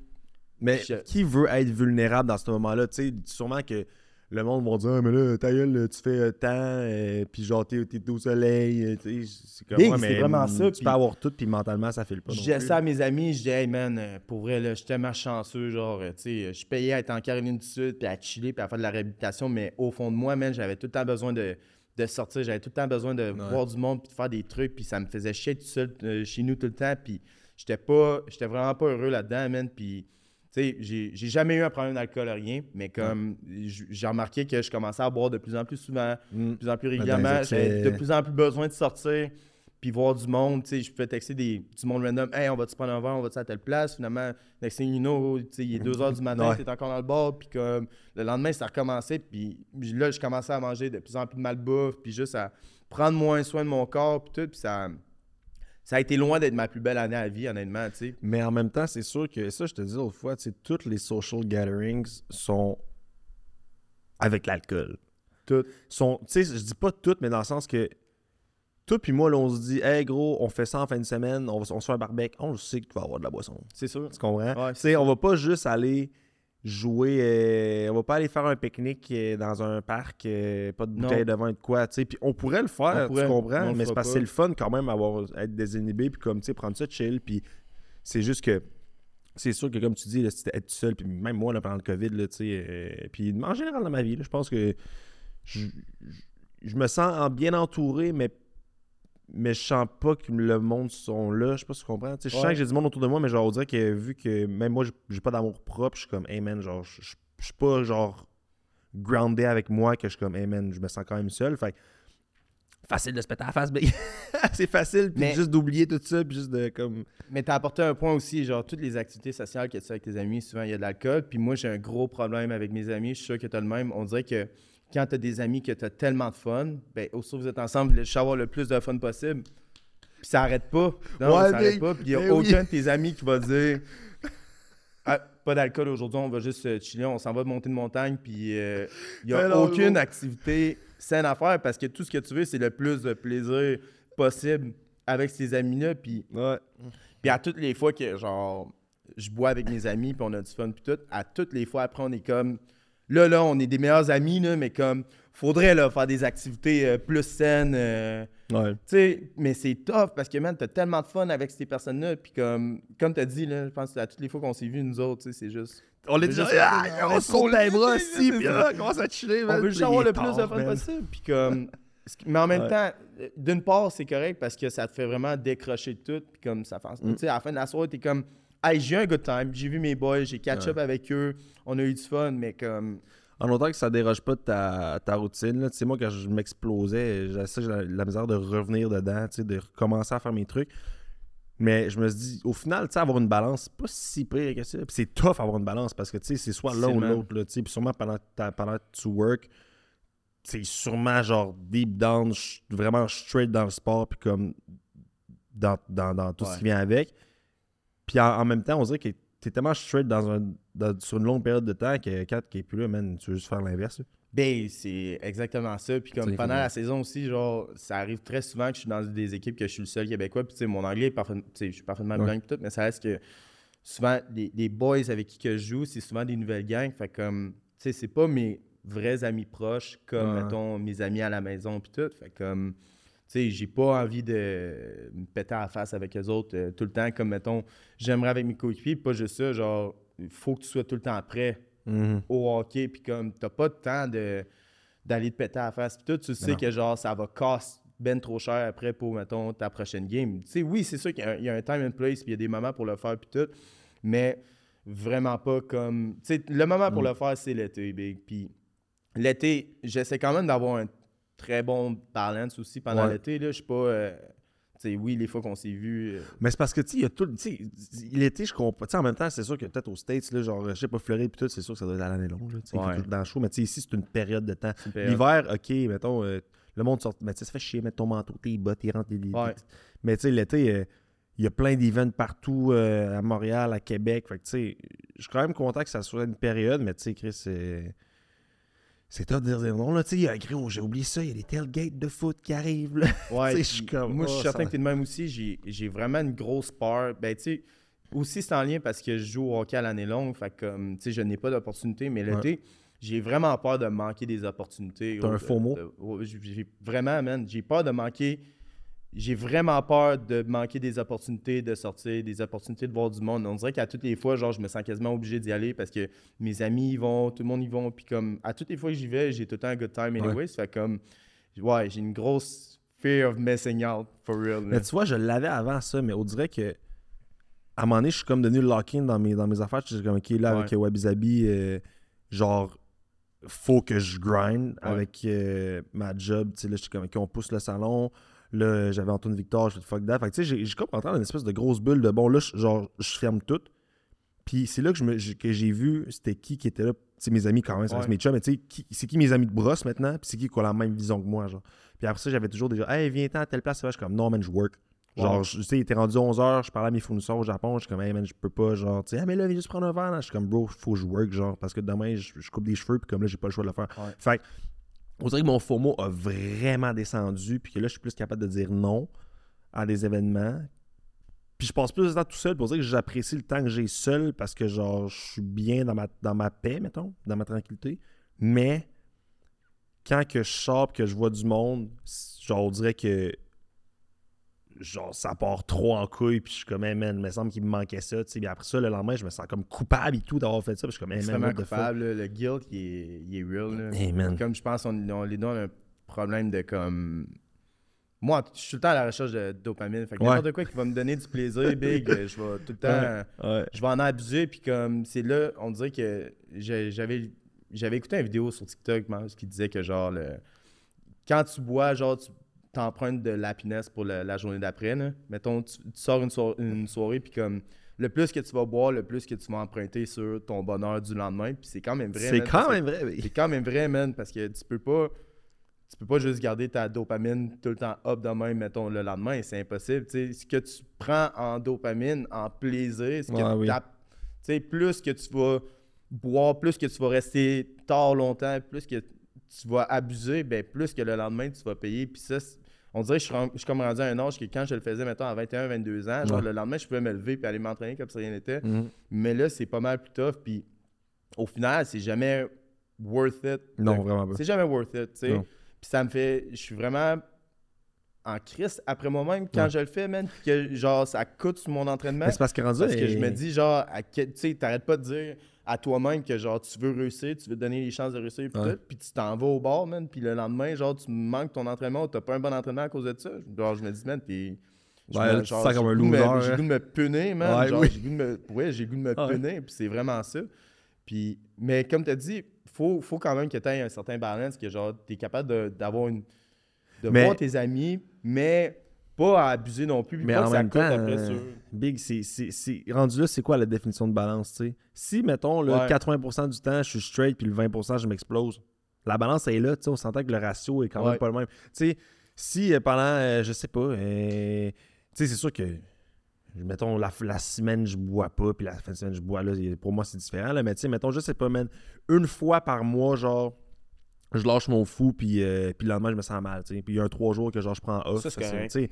[SPEAKER 1] Mais
[SPEAKER 2] Je-
[SPEAKER 1] qui veut être vulnérable dans ce moment-là? Tu sais, sûrement que le monde va dire, ah, mais là, ta gueule, tu fais euh, tant, euh, puis genre, t'es, au soleil. euh, c'est comme
[SPEAKER 2] Big,
[SPEAKER 1] ouais,
[SPEAKER 2] c'est
[SPEAKER 1] mais,
[SPEAKER 2] vraiment ça,
[SPEAKER 1] Tu peux avoir tout, puis mentalement, ça fait le pas.
[SPEAKER 2] Je disais ça à mes amis, je disais, hey man, euh, pour vrai, là, je suis tellement chanceux, genre, tu sais, je payais à être en Caroline du Sud, puis à chiller, puis à faire de la réhabilitation, mais au fond de moi, man, j'avais tout le temps besoin de, de sortir, j'avais tout le temps besoin de voir du monde, puis de faire des trucs, puis ça me faisait chier tout seul euh, chez nous tout le temps, puis j'étais pas, j'étais vraiment pas heureux là-dedans, man, puis. Sais, j'ai j'ai jamais eu un problème d'alcool, rien, mais comme j'ai remarqué que je commençais à boire de plus en plus souvent,
[SPEAKER 1] Mm.
[SPEAKER 2] de plus en plus régulièrement. J'avais de plus en plus besoin de sortir puis voir du monde. Tu sais, je pouvais texter des, du monde random. Hey, on va-tu prendre un verre, on va-tu à telle place? Finalement, next thing you know, tu sais, il est 2 h du matin,
[SPEAKER 1] Ouais.
[SPEAKER 2] t'es encore dans le bar. Puis comme le lendemain, ça recommençait. Puis là, je commençais à manger de plus en plus de malbouffe. Puis juste à prendre moins soin de mon corps. Puis tout. Puis ça, ça a été loin d'être ma plus belle année à vie, honnêtement. Tu sais.
[SPEAKER 1] Mais en même temps, c'est sûr que ça, je te dis l'autre fois, tu sais, toutes les social gatherings sont avec l'alcool.
[SPEAKER 2] Toutes.
[SPEAKER 1] Sont, tu sais, je dis pas toutes, mais dans le sens que toi puis moi, là, on se dit, hey gros, on fait ça en fin de semaine, on, va, on se fait un barbecue, on le sait que tu vas avoir de la boisson.
[SPEAKER 2] C'est sûr.
[SPEAKER 1] Tu comprends?
[SPEAKER 2] Ouais,
[SPEAKER 1] Tu sais, on va pas juste aller jouer, euh, on va pas aller faire un pique-nique euh, dans un parc, euh, pas de bouteille de vin et de quoi, tu sais. Puis on pourrait le faire,
[SPEAKER 2] pourrait,
[SPEAKER 1] tu comprends? Mais c'est parce que c'est le fun quand même avoir, être désinhibé, puis comme, tu sais, prendre ça chill, puis c'est juste que c'est sûr que comme tu dis, là, être tout seul, puis même moi, là, pendant le COVID, tu sais, euh, puis en général dans ma vie, là, je pense que je, je- je me sens en- bien entouré, mais mais je sens pas que le monde sont là. Je sais pas si tu comprends. Je sens
[SPEAKER 2] Ouais.
[SPEAKER 1] que j'ai du monde autour de moi, mais genre, on dirait que vu que même moi, j'ai- pas d'amour propre, je suis comme, hey man, genre, je je- je suis pas genre groundé avec moi, que je suis comme, hey man, je me sens quand même seul. Fait facile de se péter à la face, mais c'est facile, puis
[SPEAKER 2] Mais-
[SPEAKER 1] juste d'oublier tout ça, puis juste de comme.
[SPEAKER 2] Mais t'as apporté un point aussi, genre toutes les activités sociales que tu fais avec tes amis, souvent il y a de l'alcool. Puis moi, j'ai un gros problème avec mes amis. Je suis sûr que tu as le même. On dirait que quand tu as des amis que tu as tellement de fun, ben aussitôt que vous êtes ensemble, vous voulez avoir le plus de fun possible. Puis ça arrête pas. Non,
[SPEAKER 1] Ouais,
[SPEAKER 2] ça arrête
[SPEAKER 1] mais-
[SPEAKER 2] pas. Puis il y a
[SPEAKER 1] oui.
[SPEAKER 2] aucun de tes amis qui va dire Ah, pas d'alcool aujourd'hui, on va juste euh, chiller, on s'en va monter une montagne. Puis euh, il n'y a
[SPEAKER 1] non,
[SPEAKER 2] aucune activité saine à faire parce que tout ce que tu veux, c'est le plus de plaisir possible avec ces amis-là. Puis
[SPEAKER 1] Ouais.
[SPEAKER 2] puis à toutes les fois que, genre, je bois avec mes amis, puis on a du fun, puis tout, à toutes les fois après, on est comme. Là, là, on est des meilleurs amis, là, mais comme, faudrait, là, faire des activités euh, plus saines. euh,
[SPEAKER 1] Ouais.
[SPEAKER 2] tu sais, mais c'est tough parce que, man, t'as tellement de fun avec ces personnes-là, puis comme, comme t'as dit, là, je pense que à toutes les fois qu'on s'est vus, nous autres, tu sais, c'est juste.
[SPEAKER 1] On est
[SPEAKER 2] déjà-
[SPEAKER 1] déjà.
[SPEAKER 2] Ah,
[SPEAKER 1] on saute les bras aussi, puis là, on commence à chiller,
[SPEAKER 2] On veut juste avoir le plus de fun possible. Puis comme. Mais en même
[SPEAKER 1] Ouais.
[SPEAKER 2] temps, d'une part, c'est correct parce que ça te fait vraiment décrocher de tout. Puis comme ça fait.
[SPEAKER 1] Mm.
[SPEAKER 2] Tu sais, à la fin de la soirée, t'es comme. Hey, j'ai eu un good time. J'ai vu mes boys, j'ai catch
[SPEAKER 1] Ouais.
[SPEAKER 2] up avec eux. On a eu du fun, mais comme.
[SPEAKER 1] En autant que ça déroge pas de ta, ta routine, là, tu sais, moi, quand je m'explosais, j'ai la, la misère de revenir dedans, tu sais, de recommencer à faire mes trucs. Mais je me suis dit, au final, tu sais, avoir une balance, c'est pas si pire que ça. Puis c'est tough avoir une balance parce que, tu sais, c'est soit l'un ou l'autre, là, tu sais. Puis sûrement pendant, ta- pendant que tu work, c'est sûrement genre deep down, vraiment straight dans le sport, puis comme dans, dans, dans tout ce qui vient avec. Puis en, en même temps, on dirait que t'es tellement straight dans un, dans- sur une longue période de temps que quand t'es plus là, man, tu veux juste faire l'inverse.
[SPEAKER 2] Ben, c'est exactement ça. Puis comme pendant la saison aussi, genre, ça arrive très souvent que je suis dans des équipes que je suis le seul Québécois. Puis tu sais, mon anglais est parfaitement, tu sais, je suis parfaitement
[SPEAKER 1] Ouais.
[SPEAKER 2] bilingue et tout, mais ça reste que souvent, les, les boys avec qui que je joue, c'est souvent des nouvelles gangs. Fait comme, tu sais, c'est pas mes vrais amis proches comme,
[SPEAKER 1] Ouais.
[SPEAKER 2] mettons, mes amis à la maison puis tout. Fait comme, sais, j'ai pas envie de me péter à la face avec eux autres euh, tout le temps. Comme, mettons, j'aimerais avec mes coéquipiers, pas juste ça, genre, il faut que tu sois tout le temps prêt
[SPEAKER 1] Mhm.
[SPEAKER 2] au hockey, puis comme t'as pas de temps de, d'aller te péter à la face, puis tout, tu sais
[SPEAKER 1] non.
[SPEAKER 2] que genre ça va casser ben trop cher après pour, mettons, ta prochaine game. Tu sais, oui, c'est sûr qu'il y a, un- il y a un time and place, puis il y a des moments pour le faire, puis tout, mais vraiment pas comme... Tu sais, le moment pour
[SPEAKER 1] Mm.
[SPEAKER 2] le faire, c'est l'été, big. Puis l'été, j'essaie quand même d'avoir un très bon balance aussi pendant
[SPEAKER 1] Ouais.
[SPEAKER 2] l'été. Je suis pas... euh, oui, les fois qu'on s'est vu... euh,
[SPEAKER 1] Mais c'est parce que, tu il y a tout. L'été, je comprends. Tu sais, en même temps, c'est sûr que peut-être aux States, là, genre, je sais pas, Floride, puis tout, c'est sûr que ça doit être à l'année longue, là, tu
[SPEAKER 2] Ouais.
[SPEAKER 1] tout le chaud. Mais tu sais, ici, c'est une période de temps. L'hiver, ok, mettons, euh, le monde sort. Mais tu sais, ça fait chier, mettre ton manteau, tes bottes, tes rentres.
[SPEAKER 2] Ouais.
[SPEAKER 1] Mais tu sais, l'été, euh, il y a plein d'events partout euh, à Montréal, à Québec. Fait que tu sais, je suis quand même content que ça soit une période, mais tu sais, Chris, c'est. C'est top de dire non, là, tu sais, gros, j'ai oublié ça, il y a des tailgates de foot qui arrivent, là.
[SPEAKER 2] Ouais,
[SPEAKER 1] je suis comme,
[SPEAKER 2] moi, je
[SPEAKER 1] oh,
[SPEAKER 2] suis certain
[SPEAKER 1] ça-
[SPEAKER 2] que t'es de même aussi. J'ai vraiment une grosse peur. Ben, tu sais, aussi, c'est en lien parce que je joue au hockey à l'année longue. Fait que, comme, tu sais, je n'ai pas d'opportunité. Mais l'été, j'ai vraiment peur de manquer des opportunités.
[SPEAKER 1] T'as
[SPEAKER 2] Oh,
[SPEAKER 1] un faux mot?
[SPEAKER 2] oh, j'ai vraiment, man, j'ai peur de manquer. J'ai vraiment peur de manquer des opportunités de sortir, des opportunités de voir du monde. On dirait qu'à toutes les fois, genre, je me sens quasiment obligé d'y aller parce que mes amis y vont, tout le monde y vont. Puis comme, à toutes les fois que j'y vais, j'ai tout le temps un good time anyway. Ça fait comme, ouais, j'ai une grosse fear of missing out, for real. là.
[SPEAKER 1] Mais tu vois, je l'avais avant ça, mais on dirait que. À un moment donné, je suis comme devenu lock-in dans mes, dans mes affaires. Je suis comme, OK, là, avec
[SPEAKER 2] Ouais.
[SPEAKER 1] Wabi Sabi, euh, genre, faut que je grind
[SPEAKER 2] Ouais.
[SPEAKER 1] avec euh, ma job. Tu sais, là, je suis comme, OK, on pousse le salon. Là, j'avais Antoine Victor, je fais fuck that. Fait que, tu sais, j'ai- comme entré dans une espèce de grosse bulle de bon, là, je- genre, je ferme tout. Puis c'est là que je me- que j'ai vu c'était qui qui était là. Sais, mes amis quand même,
[SPEAKER 2] Ouais.
[SPEAKER 1] mes chums, mais tu sais, c'est qui mes amis de brosse maintenant, puis c'est qui qui a la même vision que moi, genre. Puis après ça, j'avais toujours déjà, hey, viens-t'en à telle place, je suis comme, non, man, je work. Genre, tu sais, il était rendu 11h, je parlais à mes fournisseurs au Japon, je suis comme, hey man, je peux pas, genre, tu sais, ah, mais là, viens juste prendre un verre. là. Je suis comme, bro, faut que je work, genre, parce que demain, je, je coupe des cheveux, puis comme là, j'ai pas le choix de le faire.
[SPEAKER 2] Ouais.
[SPEAKER 1] Fait on dirait que mon FOMO a vraiment descendu, puis que là, je suis plus capable de dire non à des événements. Puis je passe plus de temps tout seul pour dire que j'apprécie le temps que j'ai seul parce que, genre, je suis bien dans ma, paix, mettons, dans ma tranquillité. Mais quand que je sors que je vois du monde, genre, on dirait que genre ça part trop en couille puis je suis comme hey, man il me semble qu'il me manquait ça tu sais puis après ça le lendemain je me sens comme coupable et tout d'avoir fait ça puis je suis comme hey, man
[SPEAKER 2] coupable. Le guilt, il est, il est real. là.
[SPEAKER 1] Hey, man.
[SPEAKER 2] Comme je pense, on, on les donne un problème de comme. Moi, je suis tout le temps à la recherche de dopamine. Fait que
[SPEAKER 1] Ouais.
[SPEAKER 2] n'importe quoi qui va me donner du plaisir, big, je vais tout le temps.
[SPEAKER 1] ouais
[SPEAKER 2] Je vais en abuser. Puis comme, c'est là, on dirait que j'avais j'avais écouté une vidéo sur TikTok man, qui disait que genre, le, quand tu bois, genre, tu t'empruntes de l'happiness pour le- la journée d'après. Mettons, tu, tu sors une, soir- une soirée, puis comme, le plus que tu vas boire, le plus que tu vas emprunter sur ton bonheur du lendemain. Puis c'est quand même vrai.
[SPEAKER 1] c'est quand même vrai oui.
[SPEAKER 2] c'est quand même vrai, man, parce que tu peux pas. Tu peux pas juste garder ta dopamine tout le temps up de même, mettons, le lendemain, c'est impossible. Tu sais, ce que tu prends en dopamine, en plaisir, ce que
[SPEAKER 1] Ouais, oui.
[SPEAKER 2] t'as- tu sais, plus que tu vas boire, plus que tu vas rester tard longtemps, plus que tu vas abuser, ben plus que le lendemain, tu vas payer. Puis ça, on dirait que je suis, je suis comme rendu à un âge que quand je le faisais, mettons, à 21, 22 ans, genre
[SPEAKER 1] Ouais.
[SPEAKER 2] le lendemain, je pouvais me lever puis aller m'entraîner comme si rien n'était.
[SPEAKER 1] Mhm.
[SPEAKER 2] Mais là, c'est pas mal plus tough. Puis au final, c'est jamais worth it.
[SPEAKER 1] non vraiment pas
[SPEAKER 2] C'est jamais worth it, tu sais. Puis ça me fait. Je suis vraiment en crise après moi-même quand
[SPEAKER 1] Ouais.
[SPEAKER 2] je le fais, man. Puis que genre, ça coûte mon entraînement.
[SPEAKER 1] C'est parce que rendu
[SPEAKER 2] Parce que je me dis, genre, tu sais, t'arrêtes pas de dire à toi-même que genre, tu veux réussir, tu veux te donner les chances de réussir, puis
[SPEAKER 1] Ouais.
[SPEAKER 2] tu t'en vas au bord, man. Puis le lendemain, genre, tu manques ton entraînement ou t'as pas un bon entraînement à cause de ça. Genre, je me dis, man, t'es.
[SPEAKER 1] Ouais,
[SPEAKER 2] genre,
[SPEAKER 1] comme un
[SPEAKER 2] J'ai goût de me punir, man.
[SPEAKER 1] Ouais,
[SPEAKER 2] genre,
[SPEAKER 1] oui.
[SPEAKER 2] j'ai le goût de me. Ouais, j'ai goût de me
[SPEAKER 1] Ouais.
[SPEAKER 2] punir, puis c'est vraiment ça. Puis, mais comme tu as dit, faut, faut quand même que tu aies un certain balance, que genre, tu es capable d'avoir une. de
[SPEAKER 1] Mais-
[SPEAKER 2] voir tes amis, mais pas à abuser non plus.
[SPEAKER 1] Mais
[SPEAKER 2] pas
[SPEAKER 1] en
[SPEAKER 2] que ça
[SPEAKER 1] même
[SPEAKER 2] coûte
[SPEAKER 1] temps,
[SPEAKER 2] après
[SPEAKER 1] euh, Big, c'est, c'est, c'est- rendu là, c'est quoi la définition de balance, tu sais? Si, mettons,
[SPEAKER 2] Ouais.
[SPEAKER 1] 80% du temps, je suis straight, puis le 20%, je m'explose, la balance est là, tu sais, on s'entend que le ratio est quand même pas le même. Tu sais, si euh, pendant, euh, je sais pas, euh, tu sais, c'est sûr que, mettons, la, la semaine, je bois pas, puis la fin de semaine, je bois, là, pour moi, c'est différent, là, mais tu sais, mettons, je sais pas, man, une fois par mois, genre, je lâche mon fou, puis, euh, puis le lendemain, je me sens mal. Puis il y a un trois jours que genre, je prends off.
[SPEAKER 2] Ça, c'est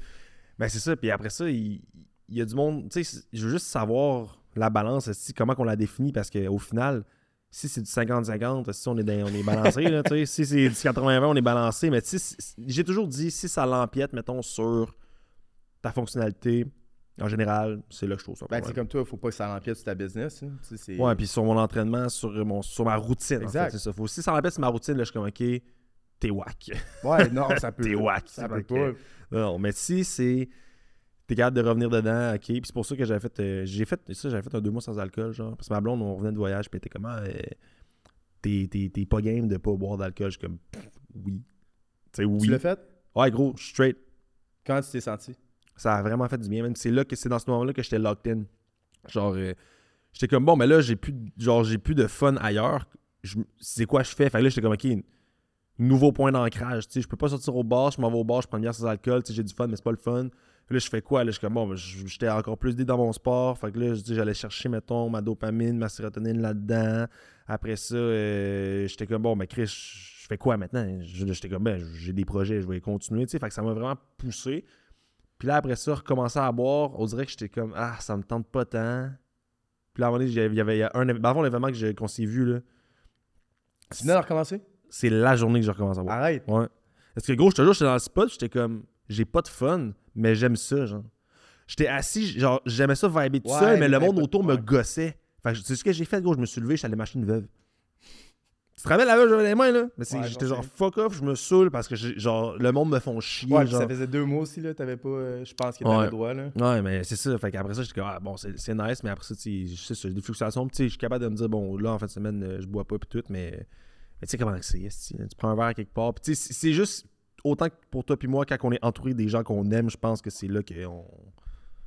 [SPEAKER 1] Ben, c'est ça. Puis après ça, il, il y a du monde. Je veux juste savoir la balance, comment qu'on la définit, parce qu'au final, si c'est du 50-50, si on est, dans- on est balancé, là, si c'est du 80-20, on est balancé. Mais j'ai toujours dit, si ça l'empiète, mettons, sur ta fonctionnalité, en général, c'est là que je trouve ça.
[SPEAKER 2] Ben, sais, comme toi, faut pas que ça rempiète sur ta business. hein. C'est-
[SPEAKER 1] Ouais, puis sur mon entraînement, sur, mon, sur ma routine.
[SPEAKER 2] Exact.
[SPEAKER 1] C'est ça. Faut, si ça l'empêche sur ma routine, là, je suis comme, OK, t'es whack.
[SPEAKER 2] Ouais, non, ça peut.
[SPEAKER 1] T'es whack.
[SPEAKER 2] Ça peut pas.
[SPEAKER 1] non, mais si c'est. T'es capable de revenir dedans, ok. Puis c'est pour ça que j'avais fait. euh, j'ai fait ça, j'avais fait un deux mois sans alcool, genre. Parce que ma blonde, on revenait de voyage, puis ah, euh, t'es, t'es- t'es pas game de pas boire d'alcool. Je suis comme, Pff, oui. Oui.
[SPEAKER 2] Tu l'as fait?
[SPEAKER 1] Ouais, gros, straight.
[SPEAKER 2] Quand tu t'es senti?
[SPEAKER 1] Ça a vraiment fait du bien. Même c'est là que c'est dans ce moment-là que j'étais locked in. Genre, euh, j'étais comme bon, mais là j'ai plus, genre j'ai plus de fun ailleurs. C'est quoi je fais? Fait que là j'étais comme ok, nouveau point d'ancrage. Je peux pas sortir au bar, je m'en vais au bar, je prends une bière sans alcool. J'ai du fun, mais c'est pas le fun. Là je fais quoi? Là je suis comme bon, ben, j'étais encore plus dit dans mon sport. Fait que là j'allais chercher mettons ma dopamine, ma sérotonine là-dedans. Après ça, euh, j'étais comme bon, mais Chris, je fais quoi maintenant? J'étais comme ben j'ai des projets, je vais continuer. Fait que ça m'a vraiment poussé. Puis là, après ça, recommencer à boire, on dirait que j'étais comme Ah, ça me tente pas tant. Puis là, à un moment donné, il y avait- un éve- avant l'événement qu'on s'est vu, là,
[SPEAKER 2] Tu venais de recommencer?
[SPEAKER 1] c'est la journée que j'ai recommencé à boire.
[SPEAKER 2] Arrête.
[SPEAKER 1] Ouais. Parce que gros, je te jure, j'étais dans le spot, j'étais comme j'ai pas de fun, mais j'aime ça, genre. J'étais assis, genre, j'aimais ça vibrer tout
[SPEAKER 2] Ouais,
[SPEAKER 1] seul, mais le monde autour me gossait. Fait que, tu sais ce que j'ai fait, gros? Je me suis levé, j'étais allé m'acheter une veuve. Tu te rappelles la veuve, j'avais les mains, là? Mais
[SPEAKER 2] Ouais,
[SPEAKER 1] j'étais genre fuck off, je me saoule parce que, genre, le monde me font chier.
[SPEAKER 2] Ouais,
[SPEAKER 1] genre.
[SPEAKER 2] ça faisait deux mois aussi, là. T'avais pas. euh, je pense que t'avais
[SPEAKER 1] Ouais.
[SPEAKER 2] le droit, là.
[SPEAKER 1] Ouais, mais c'est ça. Fait qu'après ça, j'étais comme, ah, bon, c'est nice, mais après ça, tu sais, j'ai des fluctuations. Puis, tu sais, je suis capable de me dire, bon, là, en fin de semaine, euh, je bois pas, puis tout, mais, mais tu sais comment c'est, tu prends un verre quelque part. Puis, tu sais, c'est- c'est juste, autant que pour toi, puis moi, quand on est entouré des gens qu'on aime, je pense que c'est là qu'on.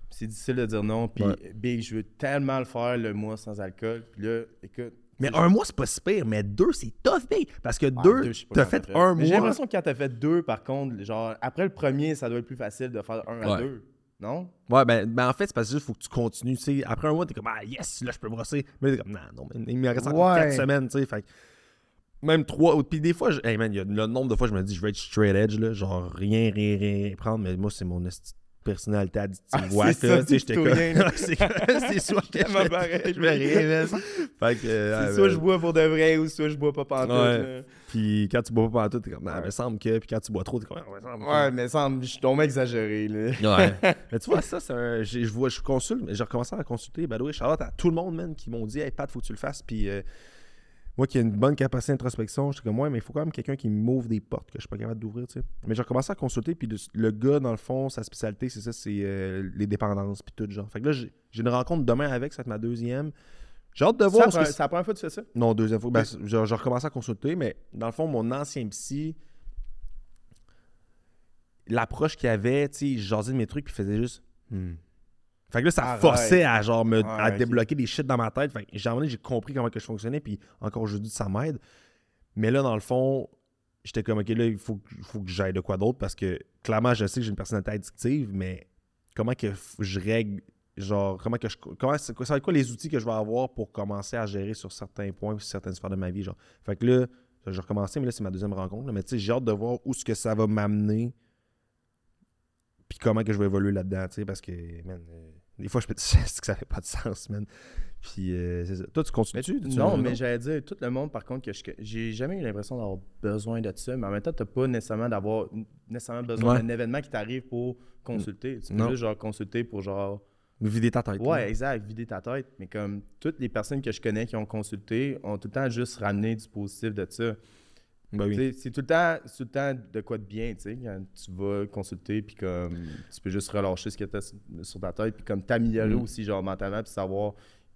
[SPEAKER 2] C'est difficile de dire non. Puis,
[SPEAKER 1] Ouais.
[SPEAKER 2] Big, je veux tellement le faire le mois sans alcool. Puis là, écoute.
[SPEAKER 1] Mais un mois, c'est pas si pire, mais deux, c'est tough, big. Parce que deux, t'as fait un
[SPEAKER 2] Mais J'ai
[SPEAKER 1] mois.
[SPEAKER 2] l'impression que quand t'as fait deux, par contre, genre, après le premier, ça doit être plus facile de faire un à deux. Non?
[SPEAKER 1] Ouais, ben, ben en fait, c'est parce que juste, faut que tu continues. Tu sais, après un mois, t'es comme, ah, yes, là, je peux brosser. Mais t'es comme, non, non, mais il me reste encore
[SPEAKER 2] Ouais.
[SPEAKER 1] quatre semaines, tu sais. Fait même trois. Puis des fois, je- hey man, y a le nombre de fois, je me dis, je vais être straight edge, là, genre rien, rien, rien prendre. Mais moi, c'est mon esti personnalité addictive.
[SPEAKER 2] Ah,
[SPEAKER 1] Ouais,
[SPEAKER 2] c'est ça,
[SPEAKER 1] j'étais comme. c'est soit que je
[SPEAKER 2] pareil.
[SPEAKER 1] fais- je rien, man. Fait que. euh,
[SPEAKER 2] C'est soit
[SPEAKER 1] ben,
[SPEAKER 2] je bois pour de vrai ou soit je bois pas pantoute.
[SPEAKER 1] Ouais. Puis quand tu bois pas tout, t'es comme, ah, me semble que. Puis quand tu bois trop, t'es comme, ah, me semble que.
[SPEAKER 2] Ouais, mais ça, je suis tombé exagéré, là.
[SPEAKER 1] Ouais. mais tu vois, ça, c'est un. Je vois, je consulte, j'ai recommencé à consulter, the way, Charlotte, à tout le monde, man, qui m'ont dit, hey, Pat, faut que tu le fasses. Puis euh, moi qui ai une bonne capacité d'introspection, j'étais comme, ouais, mais il faut quand même quelqu'un qui m'ouvre des portes que je suis pas capable d'ouvrir, tu sais. Mais j'ai recommencé à consulter, puis le, le gars, dans le fond, sa spécialité, c'est ça, c'est euh, les dépendances, puis tout, genre. Fait que là, j'ai une rencontre demain avec, ça va être ma deuxième. J'ai hâte de voir.
[SPEAKER 2] c'est la première fois que tu fais ça?
[SPEAKER 1] non, deuxième fois. Ben, j'ai j'ai recommencé à consulter, mais dans le fond, mon ancien psy, l'approche qu'il avait, tu sais, il jasait de mes trucs, puis il faisait juste. Hmm. Fait que là, ça
[SPEAKER 2] Arrête.
[SPEAKER 1] forçait à genre me
[SPEAKER 2] Ouais,
[SPEAKER 1] à débloquer des shit dans ma tête. Fait que j'ai un moment donné, j'ai compris comment que je fonctionnais, puis encore aujourd'hui, ça m'aide. Mais là, dans le fond, j'étais comme, OK, là, il faut, faut que j'aille de quoi d'autre parce que clairement, je sais que j'ai une personnalité addictive, mais comment que je règle, genre, comment que je. Comment, ça va être quoi les outils que je vais avoir pour commencer à gérer sur certains points, sur certaines sphères de ma vie, genre. Fait que là, j'ai recommencé, mais là, c'est ma deuxième rencontre. là. mais tu sais, j'ai hâte de voir où ce que ça va m'amener, puis comment que je vais évoluer là-dedans, tu sais, parce que, man, euh, des fois, je peux te que ça fait pas de sens, man. Puis, euh, c'est ça. Toi, tu continues
[SPEAKER 2] Non, mais j'allais dire, tout le monde, par contre, que j'ai jamais eu l'impression d'avoir besoin de ça, mais en même temps, t'as pas nécessairement d'avoir nécessairement besoin
[SPEAKER 1] Ouais.
[SPEAKER 2] d'un événement qui t'arrive pour consulter. Tu peux
[SPEAKER 1] Non.
[SPEAKER 2] juste genre consulter pour genre.
[SPEAKER 1] Vider ta tête.
[SPEAKER 2] Ouais,
[SPEAKER 1] là.
[SPEAKER 2] exact, vider ta tête. Mais comme toutes les personnes que je connais qui ont consulté ont tout le temps juste ramené du positif de ça.
[SPEAKER 1] Oui.
[SPEAKER 2] Sais, C'est tout, le temps- tout le temps de quoi de bien, tu sais, quand tu vas consulter, puis comme tu peux juste relâcher ce que tu as sur ta tête, puis comme t'améliorer
[SPEAKER 1] Mm.
[SPEAKER 2] aussi, genre mentalement, puis savoir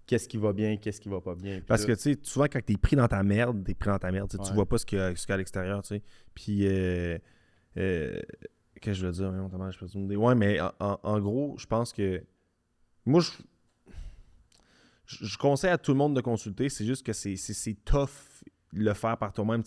[SPEAKER 2] qu'est-ce qui va bien, qu'est-ce qui va pas bien.
[SPEAKER 1] Parce que, tu sais, souvent, quand t'es pris dans ta merde, t'es pris dans ta merde. tu vois pas ce qu'il y a, ce y a à l'extérieur, tu sais. Puis, euh, euh, qu'est-ce que je veux dire? Je peux te? Ouais, mais en, en- en gros, je pense que. Moi, je. Je conseille à tout le monde de consulter. C'est juste que c'est tough le faire par toi-même.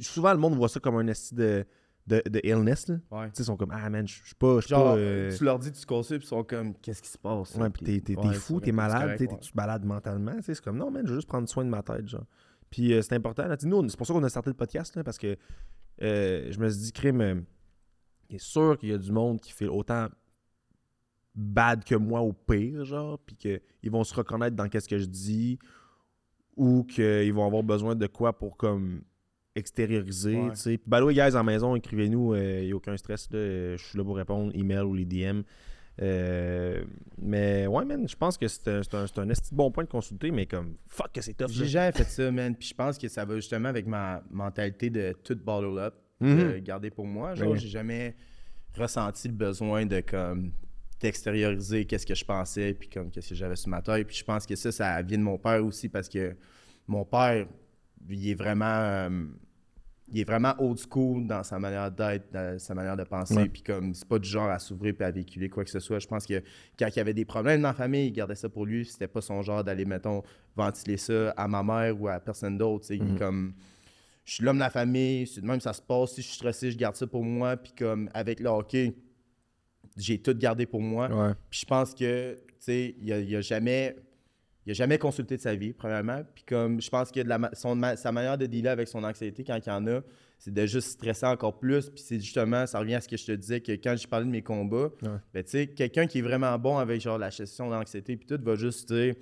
[SPEAKER 1] Souvent, le monde voit ça comme un esti de, de, de illness. Là.
[SPEAKER 2] Ouais.
[SPEAKER 1] ils sont comme Ah, man, je suis pas. je suis
[SPEAKER 2] Genre,
[SPEAKER 1] pas, euh,
[SPEAKER 2] tu leur dis tu consultes, ils sont comme qu'est-ce qui se passe?
[SPEAKER 1] Ouais, puis t'es, t'es,
[SPEAKER 2] ouais,
[SPEAKER 1] t'es
[SPEAKER 2] ils
[SPEAKER 1] fou, t'es malade,
[SPEAKER 2] c'est
[SPEAKER 1] t'es,
[SPEAKER 2] correct,
[SPEAKER 1] t'es-tu malade mentalement, c'est comme non, man, je veux juste prendre soin de ma tête, genre. Puis euh, c'est important. là. Nous, c'est pour ça qu'on a starté le podcast, là, parce que euh, je me suis dit, crime, euh, il est sûr qu'il y a du monde qui fait autant bad que moi au pire, genre, puis qu'ils vont se reconnaître dans qu'est-ce que je dis, ou qu'ils vont avoir besoin de quoi pour comme extérioriser,
[SPEAKER 2] Ouais.
[SPEAKER 1] Puis, the way, guys, en maison, écrivez-nous, il n'y a aucun stress, euh, je suis là pour répondre, email ou les DM. Euh, mais ouais, man, je pense que c'est un, un, un bon point de consulter, mais comme, fuck que c'est tough,
[SPEAKER 2] J'ai jamais fait ça, man. Puis je pense que ça va justement avec ma mentalité de tout bottle up,
[SPEAKER 1] Mhm.
[SPEAKER 2] de garder pour moi. Genre,
[SPEAKER 1] Ben oui.
[SPEAKER 2] j'ai jamais ressenti le besoin de comme d'extérioriser qu'est-ce que je pensais puis comme qu'est-ce que j'avais sur ma tête. Puis je pense que ça, ça vient de mon père aussi parce que mon père, il est vraiment, euh, il est vraiment old school dans sa manière d'être, dans sa manière de penser.
[SPEAKER 1] Ouais.
[SPEAKER 2] Puis comme c'est pas du genre à s'ouvrir puis à véhiculer quoi que ce soit. Je pense que quand il y avait des problèmes dans la famille, il gardait ça pour lui. C'était pas son genre d'aller, mettons, ventiler ça à ma mère ou à personne d'autre.
[SPEAKER 1] Mhm.
[SPEAKER 2] Comme je suis l'homme de la famille, c'est de même ça se passe. Si je suis stressé, je garde ça pour moi. Puis comme avec le hockey, j'ai tout gardé pour moi.
[SPEAKER 1] Ouais.
[SPEAKER 2] Puis je pense que, tu sais, il a, il a jamais. Il a jamais consulté de sa vie, premièrement. Puis comme je pense que de la ma- son sa manière de dealer avec son anxiété quand il y en a, c'est de juste stresser encore plus. Puis c'est justement, ça revient à ce que je te disais, que quand j'ai parlé de mes combats,
[SPEAKER 1] Ouais.
[SPEAKER 2] ben tu sais, quelqu'un qui est vraiment bon avec genre la gestion de l'anxiété, puis tout, va juste dire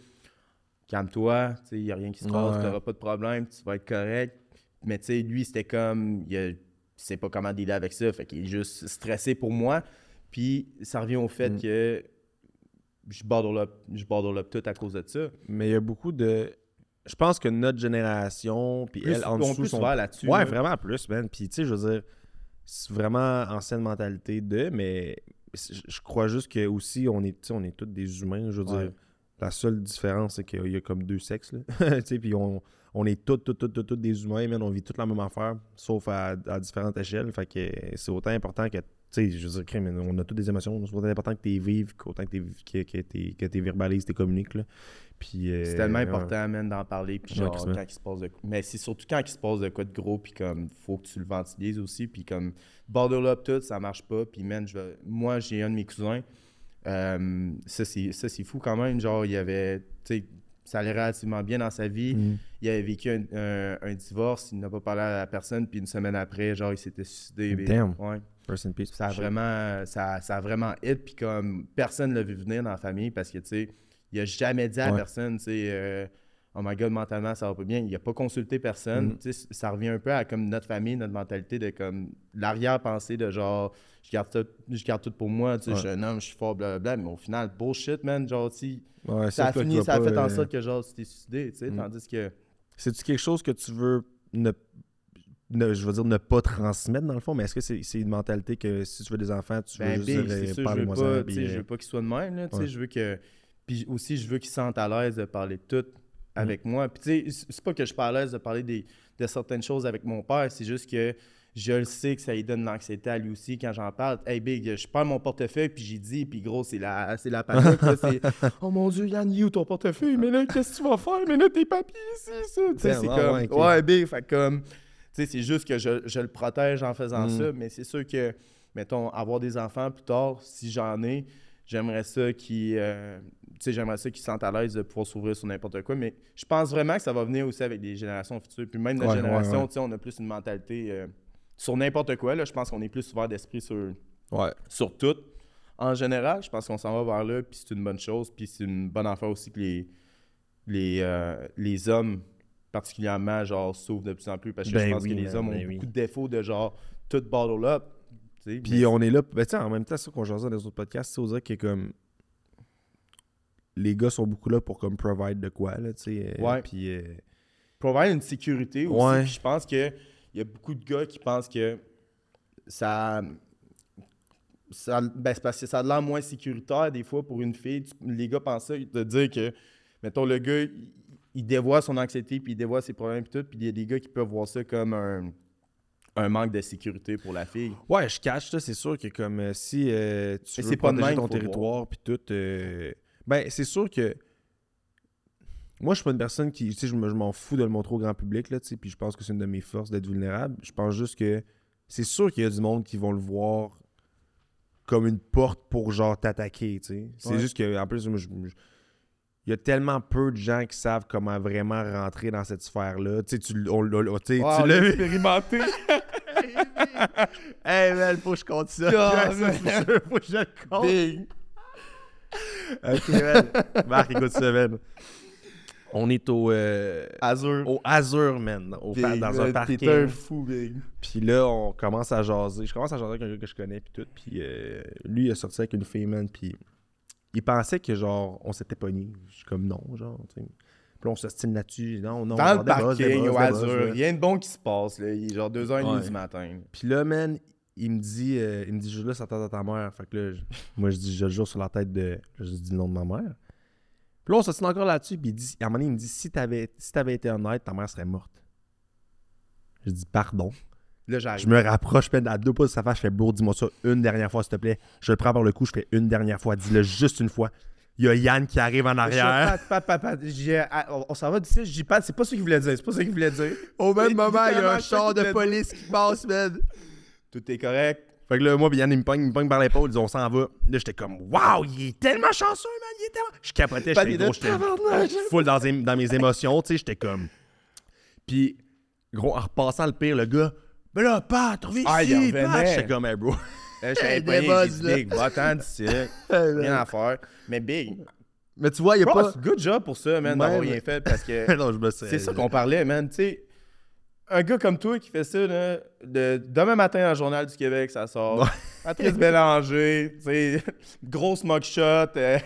[SPEAKER 2] calme-toi, tu sais, il n'y a rien qui se passe,
[SPEAKER 1] Ouais.
[SPEAKER 2] tu n'auras pas de problème, tu vas être correct. Mais tu sais, lui, c'était comme, il sait pas comment dealer avec ça, fait qu'il est juste stressé pour moi. Puis ça revient au fait
[SPEAKER 1] Mm.
[SPEAKER 2] que je up, je tout à cause de ça.
[SPEAKER 1] Mais il y a beaucoup de. Je pense que notre génération, puis
[SPEAKER 2] Plus,
[SPEAKER 1] elle en dessous, sont...
[SPEAKER 2] là-dessus.
[SPEAKER 1] Ouais,
[SPEAKER 2] là.
[SPEAKER 1] vraiment plus, man. Puis, tu sais, je veux dire, c'est vraiment ancienne mentalité de, mais je crois juste que aussi, on est, on est tous des humains. Je veux
[SPEAKER 2] Ouais.
[SPEAKER 1] dire, la seule différence, c'est qu'il y a comme deux sexes, là. tu sais, puis on, on est tous, tous, tous, tous, tous des humains, man. On vit toute la même affaire, sauf à, à différentes échelles. Fait que c'est autant important que, sais, je veux dire, on a toutes des émotions. C'est autant important que tu vives qu'autant que tu que, que verbalises, tu communiques, là. Puis, euh,
[SPEAKER 2] C'est tellement
[SPEAKER 1] ouais.
[SPEAKER 2] important, man, d'en parler. Puis genre, quand il se passe de Mais c'est surtout quand il se passe de quoi de gros, puis comme, faut que tu le ventilises aussi. Puis comme, bottle up tout, ça marche pas. Puis man, je vais- moi, j'ai un de mes cousins. euh, ça, c'est fou quand même. Genre, il avait, tu sais, ça allait relativement bien dans sa vie.
[SPEAKER 1] Mhm.
[SPEAKER 2] Il avait vécu un, un- un divorce, il n'a pas parlé à la personne, puis une semaine après, genre, il s'était suicidé.
[SPEAKER 1] Damn.
[SPEAKER 2] Ouais.
[SPEAKER 1] Rest in peace.
[SPEAKER 2] Ça a vraiment, ça, ça a vraiment hit, puis comme personne ne l'a vu venir dans la famille parce que, tu sais, il a jamais dit à
[SPEAKER 1] Ouais.
[SPEAKER 2] personne, tu sais, euh, oh my god, mentalement, ça va pas bien. Il a pas consulté personne. Tu sais, ça revient un peu à comme notre famille, notre mentalité de comme l'arrière-pensée de genre, je garde, tout, je garde tout pour moi, tu sais,
[SPEAKER 1] Ouais.
[SPEAKER 2] je suis un homme, je suis fort, blablabla. Mais au final, bullshit, man, genre,
[SPEAKER 1] Ouais,
[SPEAKER 2] ça a fini, ça a
[SPEAKER 1] pas,
[SPEAKER 2] fait en
[SPEAKER 1] euh,
[SPEAKER 2] sorte que genre, tu t'es suicidé, tu sais,
[SPEAKER 1] Mhm.
[SPEAKER 2] tandis que.
[SPEAKER 1] C'est-tu quelque chose que tu veux ne, ne- je veux dire, ne pas transmettre dans le fond, mais est-ce que c'est une mentalité que si tu veux des enfants, tu veux
[SPEAKER 2] Ben,
[SPEAKER 1] juste
[SPEAKER 2] big,
[SPEAKER 1] dire,
[SPEAKER 2] c'est
[SPEAKER 1] euh,
[SPEAKER 2] ça, je veux pas,
[SPEAKER 1] euh,
[SPEAKER 2] veux pas qu'il soit de même, là, tu sais,
[SPEAKER 1] ouais.
[SPEAKER 2] je veux que... Puis aussi, je veux qu'il se sente à l'aise de parler de tout avec moi. Puis tu sais, c'est pas que je suis pas à l'aise de parler des, de certaines choses avec mon père, c'est juste que je le sais que ça lui donne l'anxiété à lui aussi quand j'en parle. Hey Big, je parle mon portefeuille, puis j'ai dit, puis gros, c'est la, c'est la panique, là, c'est « Oh mon Dieu, Yann, il est où ton portefeuille? Mais là, qu'est-ce que tu vas faire? Mais là, tes papiers ici, ça! » Tu sais,
[SPEAKER 1] Damn,
[SPEAKER 2] c'est comme...
[SPEAKER 1] ouais.
[SPEAKER 2] Ouais, Big, fait comme... Sais, c'est juste que je, je le protège en faisant
[SPEAKER 1] Mm.
[SPEAKER 2] ça, mais c'est sûr que, mettons, avoir des enfants plus tard, si j'en ai, j'aimerais ça qu'ils euh, j'aimerais ça qu'ils se sentent à l'aise de pouvoir s'ouvrir sur n'importe quoi. Mais je pense vraiment que ça va venir aussi avec les générations futures. Puis même notre
[SPEAKER 1] Ouais,
[SPEAKER 2] génération,
[SPEAKER 1] ouais.
[SPEAKER 2] on a plus une mentalité euh, sur n'importe quoi. Là, je pense qu'on est plus ouvert d'esprit sur, sur tout. En général, je pense qu'on s'en va vers là, puis c'est une bonne chose. Puis c'est une bonne affaire aussi que les, les, euh, les hommes, particulièrement, genre, s'ouvrent de plus en plus. Parce que je
[SPEAKER 1] Ben
[SPEAKER 2] pense
[SPEAKER 1] oui,
[SPEAKER 2] que les hommes ont
[SPEAKER 1] ben oui.
[SPEAKER 2] beaucoup de défauts de genre, tout bottle up.
[SPEAKER 1] Puis
[SPEAKER 2] mais
[SPEAKER 1] on est là, ben, en même temps, c'est ça qu'on jasait dans les autres podcasts, c'est dire que comme les gars sont beaucoup là pour comme provide de quoi, là, tu sais. euh,
[SPEAKER 2] Ouais.
[SPEAKER 1] Puis euh,
[SPEAKER 2] provide une sécurité aussi.
[SPEAKER 1] Ouais.
[SPEAKER 2] Je pense qu'il y a beaucoup de gars qui pensent que ça. ça ben, c'est parce que ça a l'air moins sécuritaire des fois pour une fille. Les gars pensent ça, de dire que, mettons, le gars, il, il dévoile son anxiété, puis il dévoile ses problèmes, puis tout. Puis il y a des gars qui peuvent voir ça comme un, un manque de sécurité pour la fille.
[SPEAKER 1] Ouais, je cache ça, c'est sûr que comme euh, si euh, tu veux
[SPEAKER 2] pas
[SPEAKER 1] protéger
[SPEAKER 2] même
[SPEAKER 1] ton territoire puis tout, euh, ben c'est sûr que moi je suis pas une personne qui, tu sais, je me- je m'en fous de le montrer au grand public là, tu sais, puis je pense que c'est une de mes forces d'être vulnérable. Je pense juste que c'est sûr qu'il y a du monde qui vont le voir comme une porte pour genre t'attaquer, tu sais. C'est
[SPEAKER 2] Ouais.
[SPEAKER 1] juste que en plus moi, je- je- il y a tellement peu de gens qui savent comment vraiment rentrer dans cette sphère-là. Tu sais, tu, on l'a- on- tu sais,
[SPEAKER 2] Wow,
[SPEAKER 1] tu l'as
[SPEAKER 2] expérimenté.
[SPEAKER 1] hey man, faut que je compte ça. Sûr, faut que je le compte.
[SPEAKER 2] Big.
[SPEAKER 1] Ok, man. Marc, écoute ça, man. On est au, euh,
[SPEAKER 2] Azur.
[SPEAKER 1] au Azur, man. au pa-
[SPEAKER 2] Big,
[SPEAKER 1] dans un parking.
[SPEAKER 2] T'es un fou, Big.
[SPEAKER 1] Puis là, on commence à jaser. Je commence à jaser avec un gars que je connais, puis tout. Puis euh, lui, il a sorti avec une fille, man. Puis il pensait que, genre, on s'était pogné. Je suis comme non, genre, tu sais. Puis là, on s'ostine là-dessus. Non, non,
[SPEAKER 2] Dans le parking,
[SPEAKER 1] bosses,
[SPEAKER 2] Azur,
[SPEAKER 1] ouais.
[SPEAKER 2] rien de bon qui se passe. Là. Il est genre 2h30
[SPEAKER 1] Ouais.
[SPEAKER 2] du matin.
[SPEAKER 1] Puis là, man, il me dit, euh, il me dit, je là la tête de ta mère. Fait que là, je- moi, je dis, je le jure sur la tête de. Je dis le nom de ma mère. Puis là, on s'ostine encore là-dessus. Puis il dit, à un moment donné, il me dit, si t'avais, si t'avais été honnête, ta mère serait morte. Je dis, pardon?
[SPEAKER 2] Là,
[SPEAKER 1] Je me rapproche peine à deux pas de sa face, je fais bro, dis-moi ça une dernière fois, s'il te plaît. Je le prends par le cou, je fais une dernière fois, dis-le juste une fois. Il y a Yann qui arrive en arrière.
[SPEAKER 2] Pat, pat, pat, pat. J'ai- ah, On, on s'en va d'ici. Je dis Pat, c'est pas ce qu'il voulait dire. C'est pas ce qu'il voulait dire.
[SPEAKER 1] Au même moment, il y a un
[SPEAKER 2] ça
[SPEAKER 1] char de police qui passe, man.
[SPEAKER 2] Tout est correct.
[SPEAKER 1] Fait que là, moi, pis Yann, il me pogne, il me pogne par l'épaule, il dit on s'en va. Là, j'étais comme, waouh, il est tellement chanceux, man, il est tellement. Je capotais, j'étais gros, j'étais full dans, mes- dans mes émotions, tu sais, j'étais comme. Puis, gros, en repassant le pire, le gars, ben là, Pat, reviens
[SPEAKER 2] Ah, il
[SPEAKER 1] ici,
[SPEAKER 2] revenait.
[SPEAKER 1] Pat. J'étais comme, hey, bro.
[SPEAKER 2] J'étais
[SPEAKER 1] là.
[SPEAKER 2] Big, va-t'en d'ici. Rien à faire. Mais Big,
[SPEAKER 1] Mais tu vois, il y a
[SPEAKER 2] bro,
[SPEAKER 1] pas.
[SPEAKER 2] good job pour ça, man, d'avoir rien fait parce que
[SPEAKER 1] non, je me sais.
[SPEAKER 2] c'est ça qu'on parlait, man. Tu sais, un gars comme toi qui fait ça, là, de, demain matin dans le Journal du Québec, ça sort. Patrice Bélanger, tu sais, grosse mugshot. euh.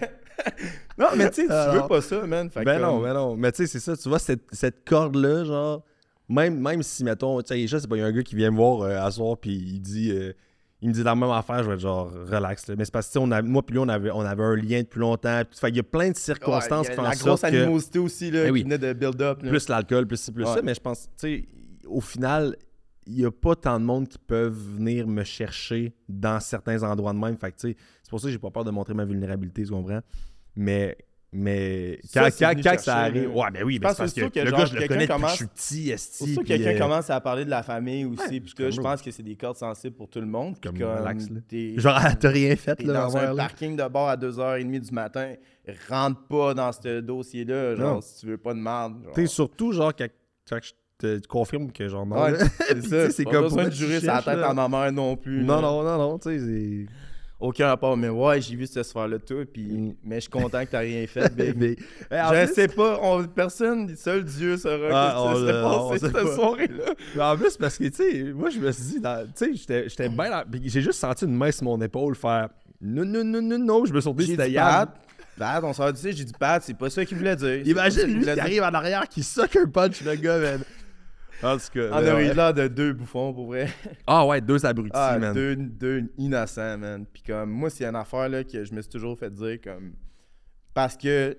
[SPEAKER 2] non, mais tu sais, tu
[SPEAKER 1] Alors.
[SPEAKER 2] veux pas ça, man. Fait
[SPEAKER 1] Ben
[SPEAKER 2] que,
[SPEAKER 1] non,
[SPEAKER 2] comme-
[SPEAKER 1] ben non. Mais tu sais, c'est ça, tu vois, cette, cette corde-là, genre, même, même si, mettons, tu sais, sais pas, il y a un gars qui vient me voir euh, à soir, puis il dit, euh, il me dit la même affaire, je vais être genre, relax, là. Mais c'est parce que, on a- moi, puis lui, on avait, on avait un lien depuis longtemps. Il y a plein de circonstances
[SPEAKER 2] Ouais,
[SPEAKER 1] qui font
[SPEAKER 2] La grosse
[SPEAKER 1] que,
[SPEAKER 2] animosité aussi, là,
[SPEAKER 1] Eh
[SPEAKER 2] qui venait de build-up.
[SPEAKER 1] plus l'alcool, plus plus
[SPEAKER 2] Ouais.
[SPEAKER 1] ça. Mais je pense, tu sais, au final, il y a pas tant de monde qui peuvent venir me chercher dans certains endroits de même. Fait c'est pour ça que j'ai pas peur de montrer ma vulnérabilité, tu comprends? Mais. Mais
[SPEAKER 2] Ça,
[SPEAKER 1] quand,
[SPEAKER 2] c'est
[SPEAKER 1] quand, quand
[SPEAKER 2] chercher,
[SPEAKER 1] ça arrive. Ouais, ben oui,
[SPEAKER 2] Je
[SPEAKER 1] ben c'est parce
[SPEAKER 2] que
[SPEAKER 1] que,
[SPEAKER 2] que
[SPEAKER 1] le
[SPEAKER 2] genre,
[SPEAKER 1] gars, je le
[SPEAKER 2] quelqu'un
[SPEAKER 1] connais depuis que
[SPEAKER 2] commence-
[SPEAKER 1] je suis petit, esti.
[SPEAKER 2] Sûr que quelqu'un
[SPEAKER 1] euh,
[SPEAKER 2] commence à parler de la famille aussi. Puis tout, je pense que c'est des cordes sensibles pour tout le monde. puis
[SPEAKER 1] Comme
[SPEAKER 2] comme
[SPEAKER 1] relax, là.
[SPEAKER 2] t'es-
[SPEAKER 1] Genre, t'as rien fait,
[SPEAKER 2] T'es
[SPEAKER 1] là,
[SPEAKER 2] dans un
[SPEAKER 1] là.
[SPEAKER 2] parking de bord à 2h30 du matin, rentre pas dans ce dossier-là, genre,
[SPEAKER 1] Non.
[SPEAKER 2] si tu veux pas de merde.
[SPEAKER 1] sais, surtout, genre, quand, quand je te confirme que, genre, non.
[SPEAKER 2] Ouais,
[SPEAKER 1] là.
[SPEAKER 2] c'est ça.
[SPEAKER 1] c'est
[SPEAKER 2] pas
[SPEAKER 1] comme
[SPEAKER 2] besoin
[SPEAKER 1] pour
[SPEAKER 2] de jurer sa tête à ma mère non plus.
[SPEAKER 1] Non, non, non, non, tu sais, c'est.
[SPEAKER 2] Aucun rapport, mais ouais, j'ai vu cette sphère-là tout, puis...
[SPEAKER 1] Mm.
[SPEAKER 2] mais je suis content que t'as rien fait.
[SPEAKER 1] Mais- en
[SPEAKER 2] je
[SPEAKER 1] plus-
[SPEAKER 2] sais pas, on- personne, seul Dieu saura
[SPEAKER 1] Ah,
[SPEAKER 2] que
[SPEAKER 1] on
[SPEAKER 2] ça s'est passé cette soirée-là.
[SPEAKER 1] En plus, parce que, tu sais, moi, je me suis dit, tu sais, j'étais- j'étais bien puis J'ai juste senti une main sur mon épaule faire non, non, non, non, non. Je me suis dit, c'était Yann.
[SPEAKER 2] Pat, Pat, on s'en dit, j'ai dit Pat, c'est pas ça qu'il voulait dire.
[SPEAKER 1] Imagine lui qui arrive en arrière, qui suck un punch, le gars, man. En tout cas.
[SPEAKER 2] On aurait
[SPEAKER 1] ouais.
[SPEAKER 2] eu l'air de deux bouffons, pour vrai.
[SPEAKER 1] Ah ouais, deux abrutis,
[SPEAKER 2] Ah,
[SPEAKER 1] man.
[SPEAKER 2] deux, deux innocents, man. Puis comme, moi, c'est une affaire là, que je me suis toujours fait dire comme... Parce que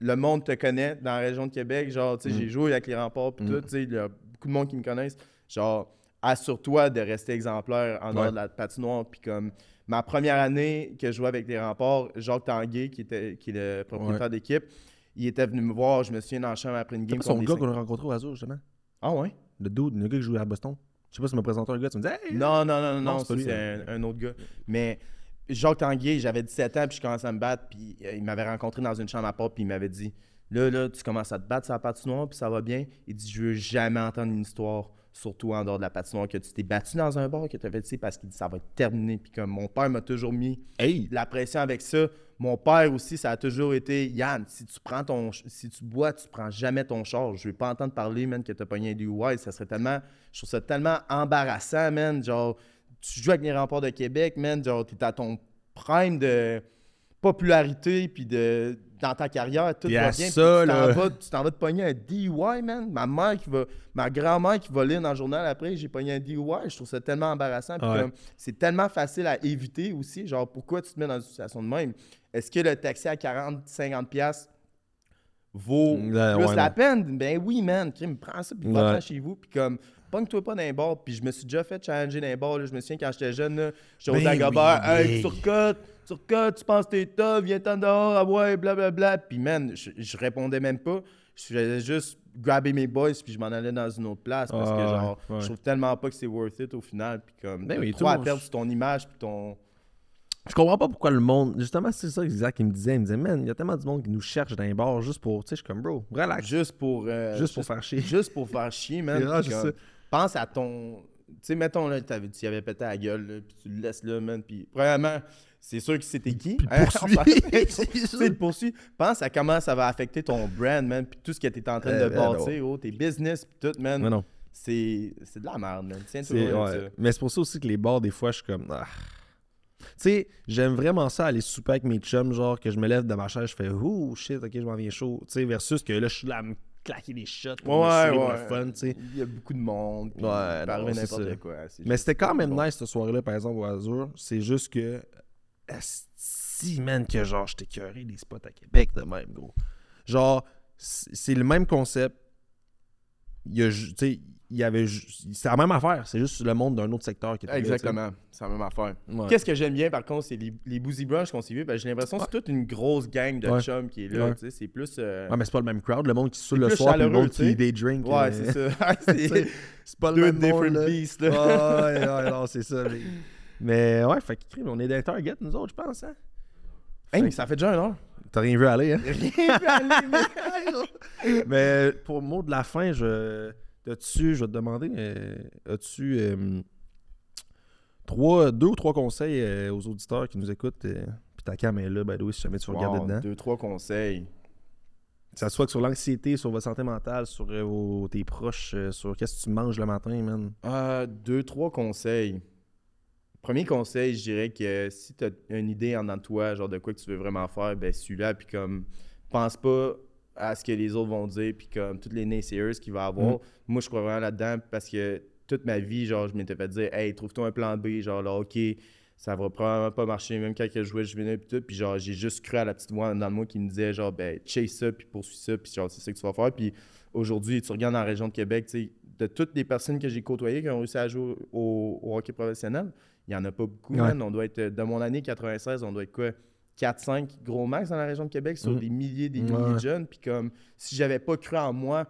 [SPEAKER 2] le monde te connaît dans la région de Québec. Genre, tu sais,
[SPEAKER 1] Mm.
[SPEAKER 2] j'ai joué avec les remparts puis
[SPEAKER 1] Mm.
[SPEAKER 2] tout. Tu sais, il y a beaucoup de monde qui me connaissent. Genre, assure-toi de rester exemplaire en dehors de la patinoire. Puis comme, ma première année que je jouais avec les remparts, Jacques Tanguay, qui, était, qui est le propriétaire d'équipe, il était venu me voir. Je me souviens dans la chambre après une
[SPEAKER 1] C'est
[SPEAKER 2] game.
[SPEAKER 1] pas son gars qu'on a rencontré au Azur, justement?
[SPEAKER 2] Ah ouais?
[SPEAKER 1] Le dude, le gars qui jouait à Boston. Je sais pas si tu me présenté un gars, tu me dis, hey,
[SPEAKER 2] Non, non, non, non,
[SPEAKER 1] Non, c'est hein.
[SPEAKER 2] un, un autre gars. Mais Jacques Tanguay, j'avais 17 ans, puis je commençais à me battre, puis euh, il m'avait rencontré dans une chambre à part, puis il m'avait dit Là, là, tu commences à te battre sur la patinoire, puis ça va bien. Il dit Je veux jamais entendre une histoire, surtout en dehors de la patinoire, que tu t'es battu dans un bar, que tu avais dit, parce qu'il dit Ça va être terminé. Puis comme mon père m'a toujours mis
[SPEAKER 1] hey,
[SPEAKER 2] de la pression avec ça. Mon père aussi, ça a toujours été Yann, si tu prends ton si tu bois, tu prends jamais ton char. Je veux pas entendre parler, man, que t'as pogné un DUI. Ça serait tellement. Je trouve ça tellement embarrassant, man. Genre, tu joues avec les remparts de Québec, man. Genre, t'es à ton prime de popularité puis de dans ta carrière, tout va bien. puis
[SPEAKER 1] ça,
[SPEAKER 2] tu t'en vas- tu t'en vas te pogner un DUI, man. Ma mère qui va. Ma grand-mère qui va lire dans le journal après, j'ai pogné un DUI. Je trouve ça tellement embarrassant. Puis
[SPEAKER 1] Ouais.
[SPEAKER 2] c'est tellement facile à éviter aussi. Genre, pourquoi tu te mets dans une situation de même? Est-ce que le taxi à 40, 50 pièces vaut
[SPEAKER 1] Ouais,
[SPEAKER 2] plus
[SPEAKER 1] ouais,
[SPEAKER 2] la peine? Ben oui, man. Crime, prends ça, puis va-t'en chez vous. Puis comme, pogne-toi pas dans les bars. Puis je me suis déjà fait challenger dans les bars. là. Je me souviens quand j'étais jeune, j'étais au
[SPEAKER 1] Ben
[SPEAKER 2] Dagobert.
[SPEAKER 1] oui,
[SPEAKER 2] Hey, tu recotes, tu recotes, tu penses que t'es top, viens-t'en dehors, ah ouais, blablabla. Puis man, je, je répondais même pas. Je faisais juste grabber mes boys, puis je m'en allais dans une autre place. Parce que
[SPEAKER 1] Ah,
[SPEAKER 2] genre,
[SPEAKER 1] ouais.
[SPEAKER 2] je trouve tellement pas que c'est worth it au final. Puis comme,
[SPEAKER 1] Ben oui, le
[SPEAKER 2] à perdre ton image, puis ton.
[SPEAKER 1] Je comprends pas pourquoi le monde. Justement, c'est ça exact qu'il me disait. Il me disait, man, il y a tellement de monde qui nous cherche dans les bars juste pour. Tu sais, je suis comme, bro, relax.
[SPEAKER 2] Juste pour. euh,
[SPEAKER 1] Juste pour faire chier.
[SPEAKER 2] Juste pour faire chier, man. Pense à ton. Tu sais, mettons, là, tu y avais pété la gueule, puis tu le laisses là, man. Puis, premièrement, c'est sûr que c'était qui.
[SPEAKER 1] Puis
[SPEAKER 2] Hein,
[SPEAKER 1] poursuit.
[SPEAKER 2] Tu poursuit. Pense à comment ça va affecter ton brand, man. Puis tout ce que t'es en train
[SPEAKER 1] Eh
[SPEAKER 2] de
[SPEAKER 1] ben
[SPEAKER 2] bâtir, oh, tes business, puis tout, man.
[SPEAKER 1] Mais non.
[SPEAKER 2] C'est, de la merde, man. Tiens,
[SPEAKER 1] C'est- ouais. Mais c'est pour ça aussi que les bars, des fois, je suis comme. ah. Tu sais, j'aime vraiment ça aller souper avec mes chums, genre que je me lève de ma chaise, je fais ouh shit, ok, je m'en viens chaud. Tu sais, versus que là, je suis là à me claquer des shots pour
[SPEAKER 2] Ouais, ouais.
[SPEAKER 1] le fun, tu sais.
[SPEAKER 2] Il y a beaucoup de monde. puis
[SPEAKER 1] Ouais, non,
[SPEAKER 2] n'importe
[SPEAKER 1] ça.
[SPEAKER 2] quoi.
[SPEAKER 1] Mais c'était quand même
[SPEAKER 2] bon.
[SPEAKER 1] nice cette soirée-là, par exemple, au Azur. C'est juste que. Si, man, que genre, j'étais curé des spots à Québec de même, gros. Genre, c'est le même concept. Il y a, ju- tu sais, il y avait. C'est la même affaire. C'est juste le monde d'un autre secteur qui était.
[SPEAKER 2] Exactement. C'est la même affaire.
[SPEAKER 1] Ouais.
[SPEAKER 2] Qu'est-ce que j'aime bien par contre, c'est les, les Boozy Brunch qu'on s'est vu. J'ai l'impression que c'est toute une grosse gang de
[SPEAKER 1] Ouais.
[SPEAKER 2] chums qui est là.
[SPEAKER 1] Ouais.
[SPEAKER 2] tu sais, C'est plus. euh,
[SPEAKER 1] Ouais, mais c'est pas le même crowd. Le monde qui se le soir, le monde
[SPEAKER 2] tu sais.
[SPEAKER 1] qui des drinks.
[SPEAKER 2] Ouais, c'est ça. c'est
[SPEAKER 1] pas le même monde,
[SPEAKER 2] different
[SPEAKER 1] là.
[SPEAKER 2] beasts. Là.
[SPEAKER 1] Ouais, ouais, non, c'est ça. Mais, mais ouais, fait on est des target, nous autres, je pense, hein.
[SPEAKER 2] Hey, ça fait déjà un heure.
[SPEAKER 1] T'as rien vu aller, hein?
[SPEAKER 2] Rien vu aller, mais-
[SPEAKER 1] Mais pour le mot de la fin, je. As-tu, je vais te demander, euh, as-tu euh, trois, deux ou trois conseils euh, aux auditeurs qui nous écoutent? Puis ta cam est là, by the way, si jamais tu veux regarder
[SPEAKER 2] Wow,
[SPEAKER 1] dedans.
[SPEAKER 2] Deux, trois conseils.
[SPEAKER 1] Que ça soit que sur l'anxiété, sur votre santé mentale, sur vos- tes proches, sur qu'est-ce que tu manges le matin, man?
[SPEAKER 2] Deux, trois conseils. Premier conseil, je dirais que si tu as une idée en toi, genre de quoi que tu veux vraiment faire, ben suis-là, puis comme, pense pas à ce que les autres vont dire, puis comme, toutes les naysayers qu'il va avoir.
[SPEAKER 1] Mhm.
[SPEAKER 2] Moi, je crois vraiment là-dedans parce que toute ma vie, genre, je m'étais fait dire, hey, trouve-toi un plan B, genre, là, ok, ça va probablement pas marcher, même quand je jouais, je venais, puis tout, puis genre, j'ai juste cru à la petite voix dans moi qui me disait, genre, ben, chase ça, puis poursuis ça, puis genre, c'est ça que tu vas faire, puis aujourd'hui, tu regardes dans la région de Québec, tu sais, de toutes les personnes que j'ai côtoyées qui ont réussi à jouer au, au hockey professionnel, il n'y en a pas beaucoup,
[SPEAKER 1] Ouais.
[SPEAKER 2] man. On doit être, de mon année 96, on doit être quoi? 4-5 gros max dans la région de Québec sur
[SPEAKER 1] Mhm.
[SPEAKER 2] des milliers des milliers
[SPEAKER 1] Ouais.
[SPEAKER 2] de jeunes. Puis comme, si j'avais pas cru en moi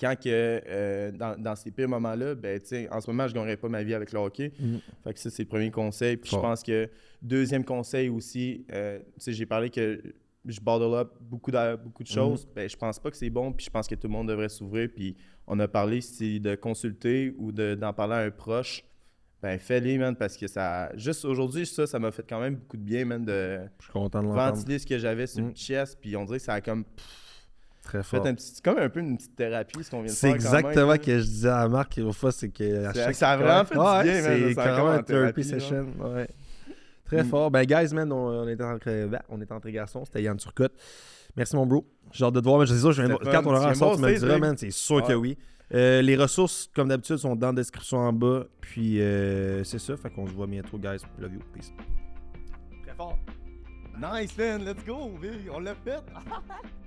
[SPEAKER 2] quand que, euh, dans, dans ces pires moments-là, ben, tu en ce moment, je gagnerais pas ma vie avec le hockey.
[SPEAKER 1] Mhm.
[SPEAKER 2] Fait que ça, c'est le premier conseil. Puis je pense que deuxième conseil aussi, euh, tu sais, j'ai parlé que je bottle up beaucoup de, beaucoup de choses. Ben, je pense pas que c'est bon. Puis je pense que tout le monde devrait s'ouvrir. Puis on a parlé, si de consulter ou de- d'en parler à un proche, ben fais-les, man, parce que ça. Juste aujourd'hui, ça, ça m'a fait quand même beaucoup de bien, man, de
[SPEAKER 1] Je suis content de l'entendre.
[SPEAKER 2] ventiler ce que j'avais sur
[SPEAKER 1] Mm.
[SPEAKER 2] le chest. Puis on dirait que ça a comme
[SPEAKER 1] Très fort.
[SPEAKER 2] C'est comme un peu une petite thérapie, ce qu'on vient de
[SPEAKER 1] C'est
[SPEAKER 2] faire. quand même,
[SPEAKER 1] exactement ce que je disais à Marc l'autre fois, c'est que à
[SPEAKER 2] C'est-
[SPEAKER 1] chaque
[SPEAKER 2] ça a vraiment fait du bien, man,
[SPEAKER 1] C'est
[SPEAKER 2] ça a
[SPEAKER 1] carrément
[SPEAKER 2] comme en
[SPEAKER 1] un therapy session. Ouais. Très
[SPEAKER 2] Mm.
[SPEAKER 1] fort. Ben, guys, man, on, on était entre, ben, on était entre garçons. C'était Yann Turcotte. Merci, mon bro. J'ai hâte de te voir. Mais je sais ça, je viens quand on aura un sort, tu
[SPEAKER 2] me
[SPEAKER 1] diras, man. C'est sûr que oui. Euh, les ressources, comme d'habitude, sont dans la description en bas. Puis, euh, c'est ça. Fait qu'on se voit bientôt, guys. Love you. Peace.
[SPEAKER 2] Très fort. Nice, man. Let's go. On l'a fait.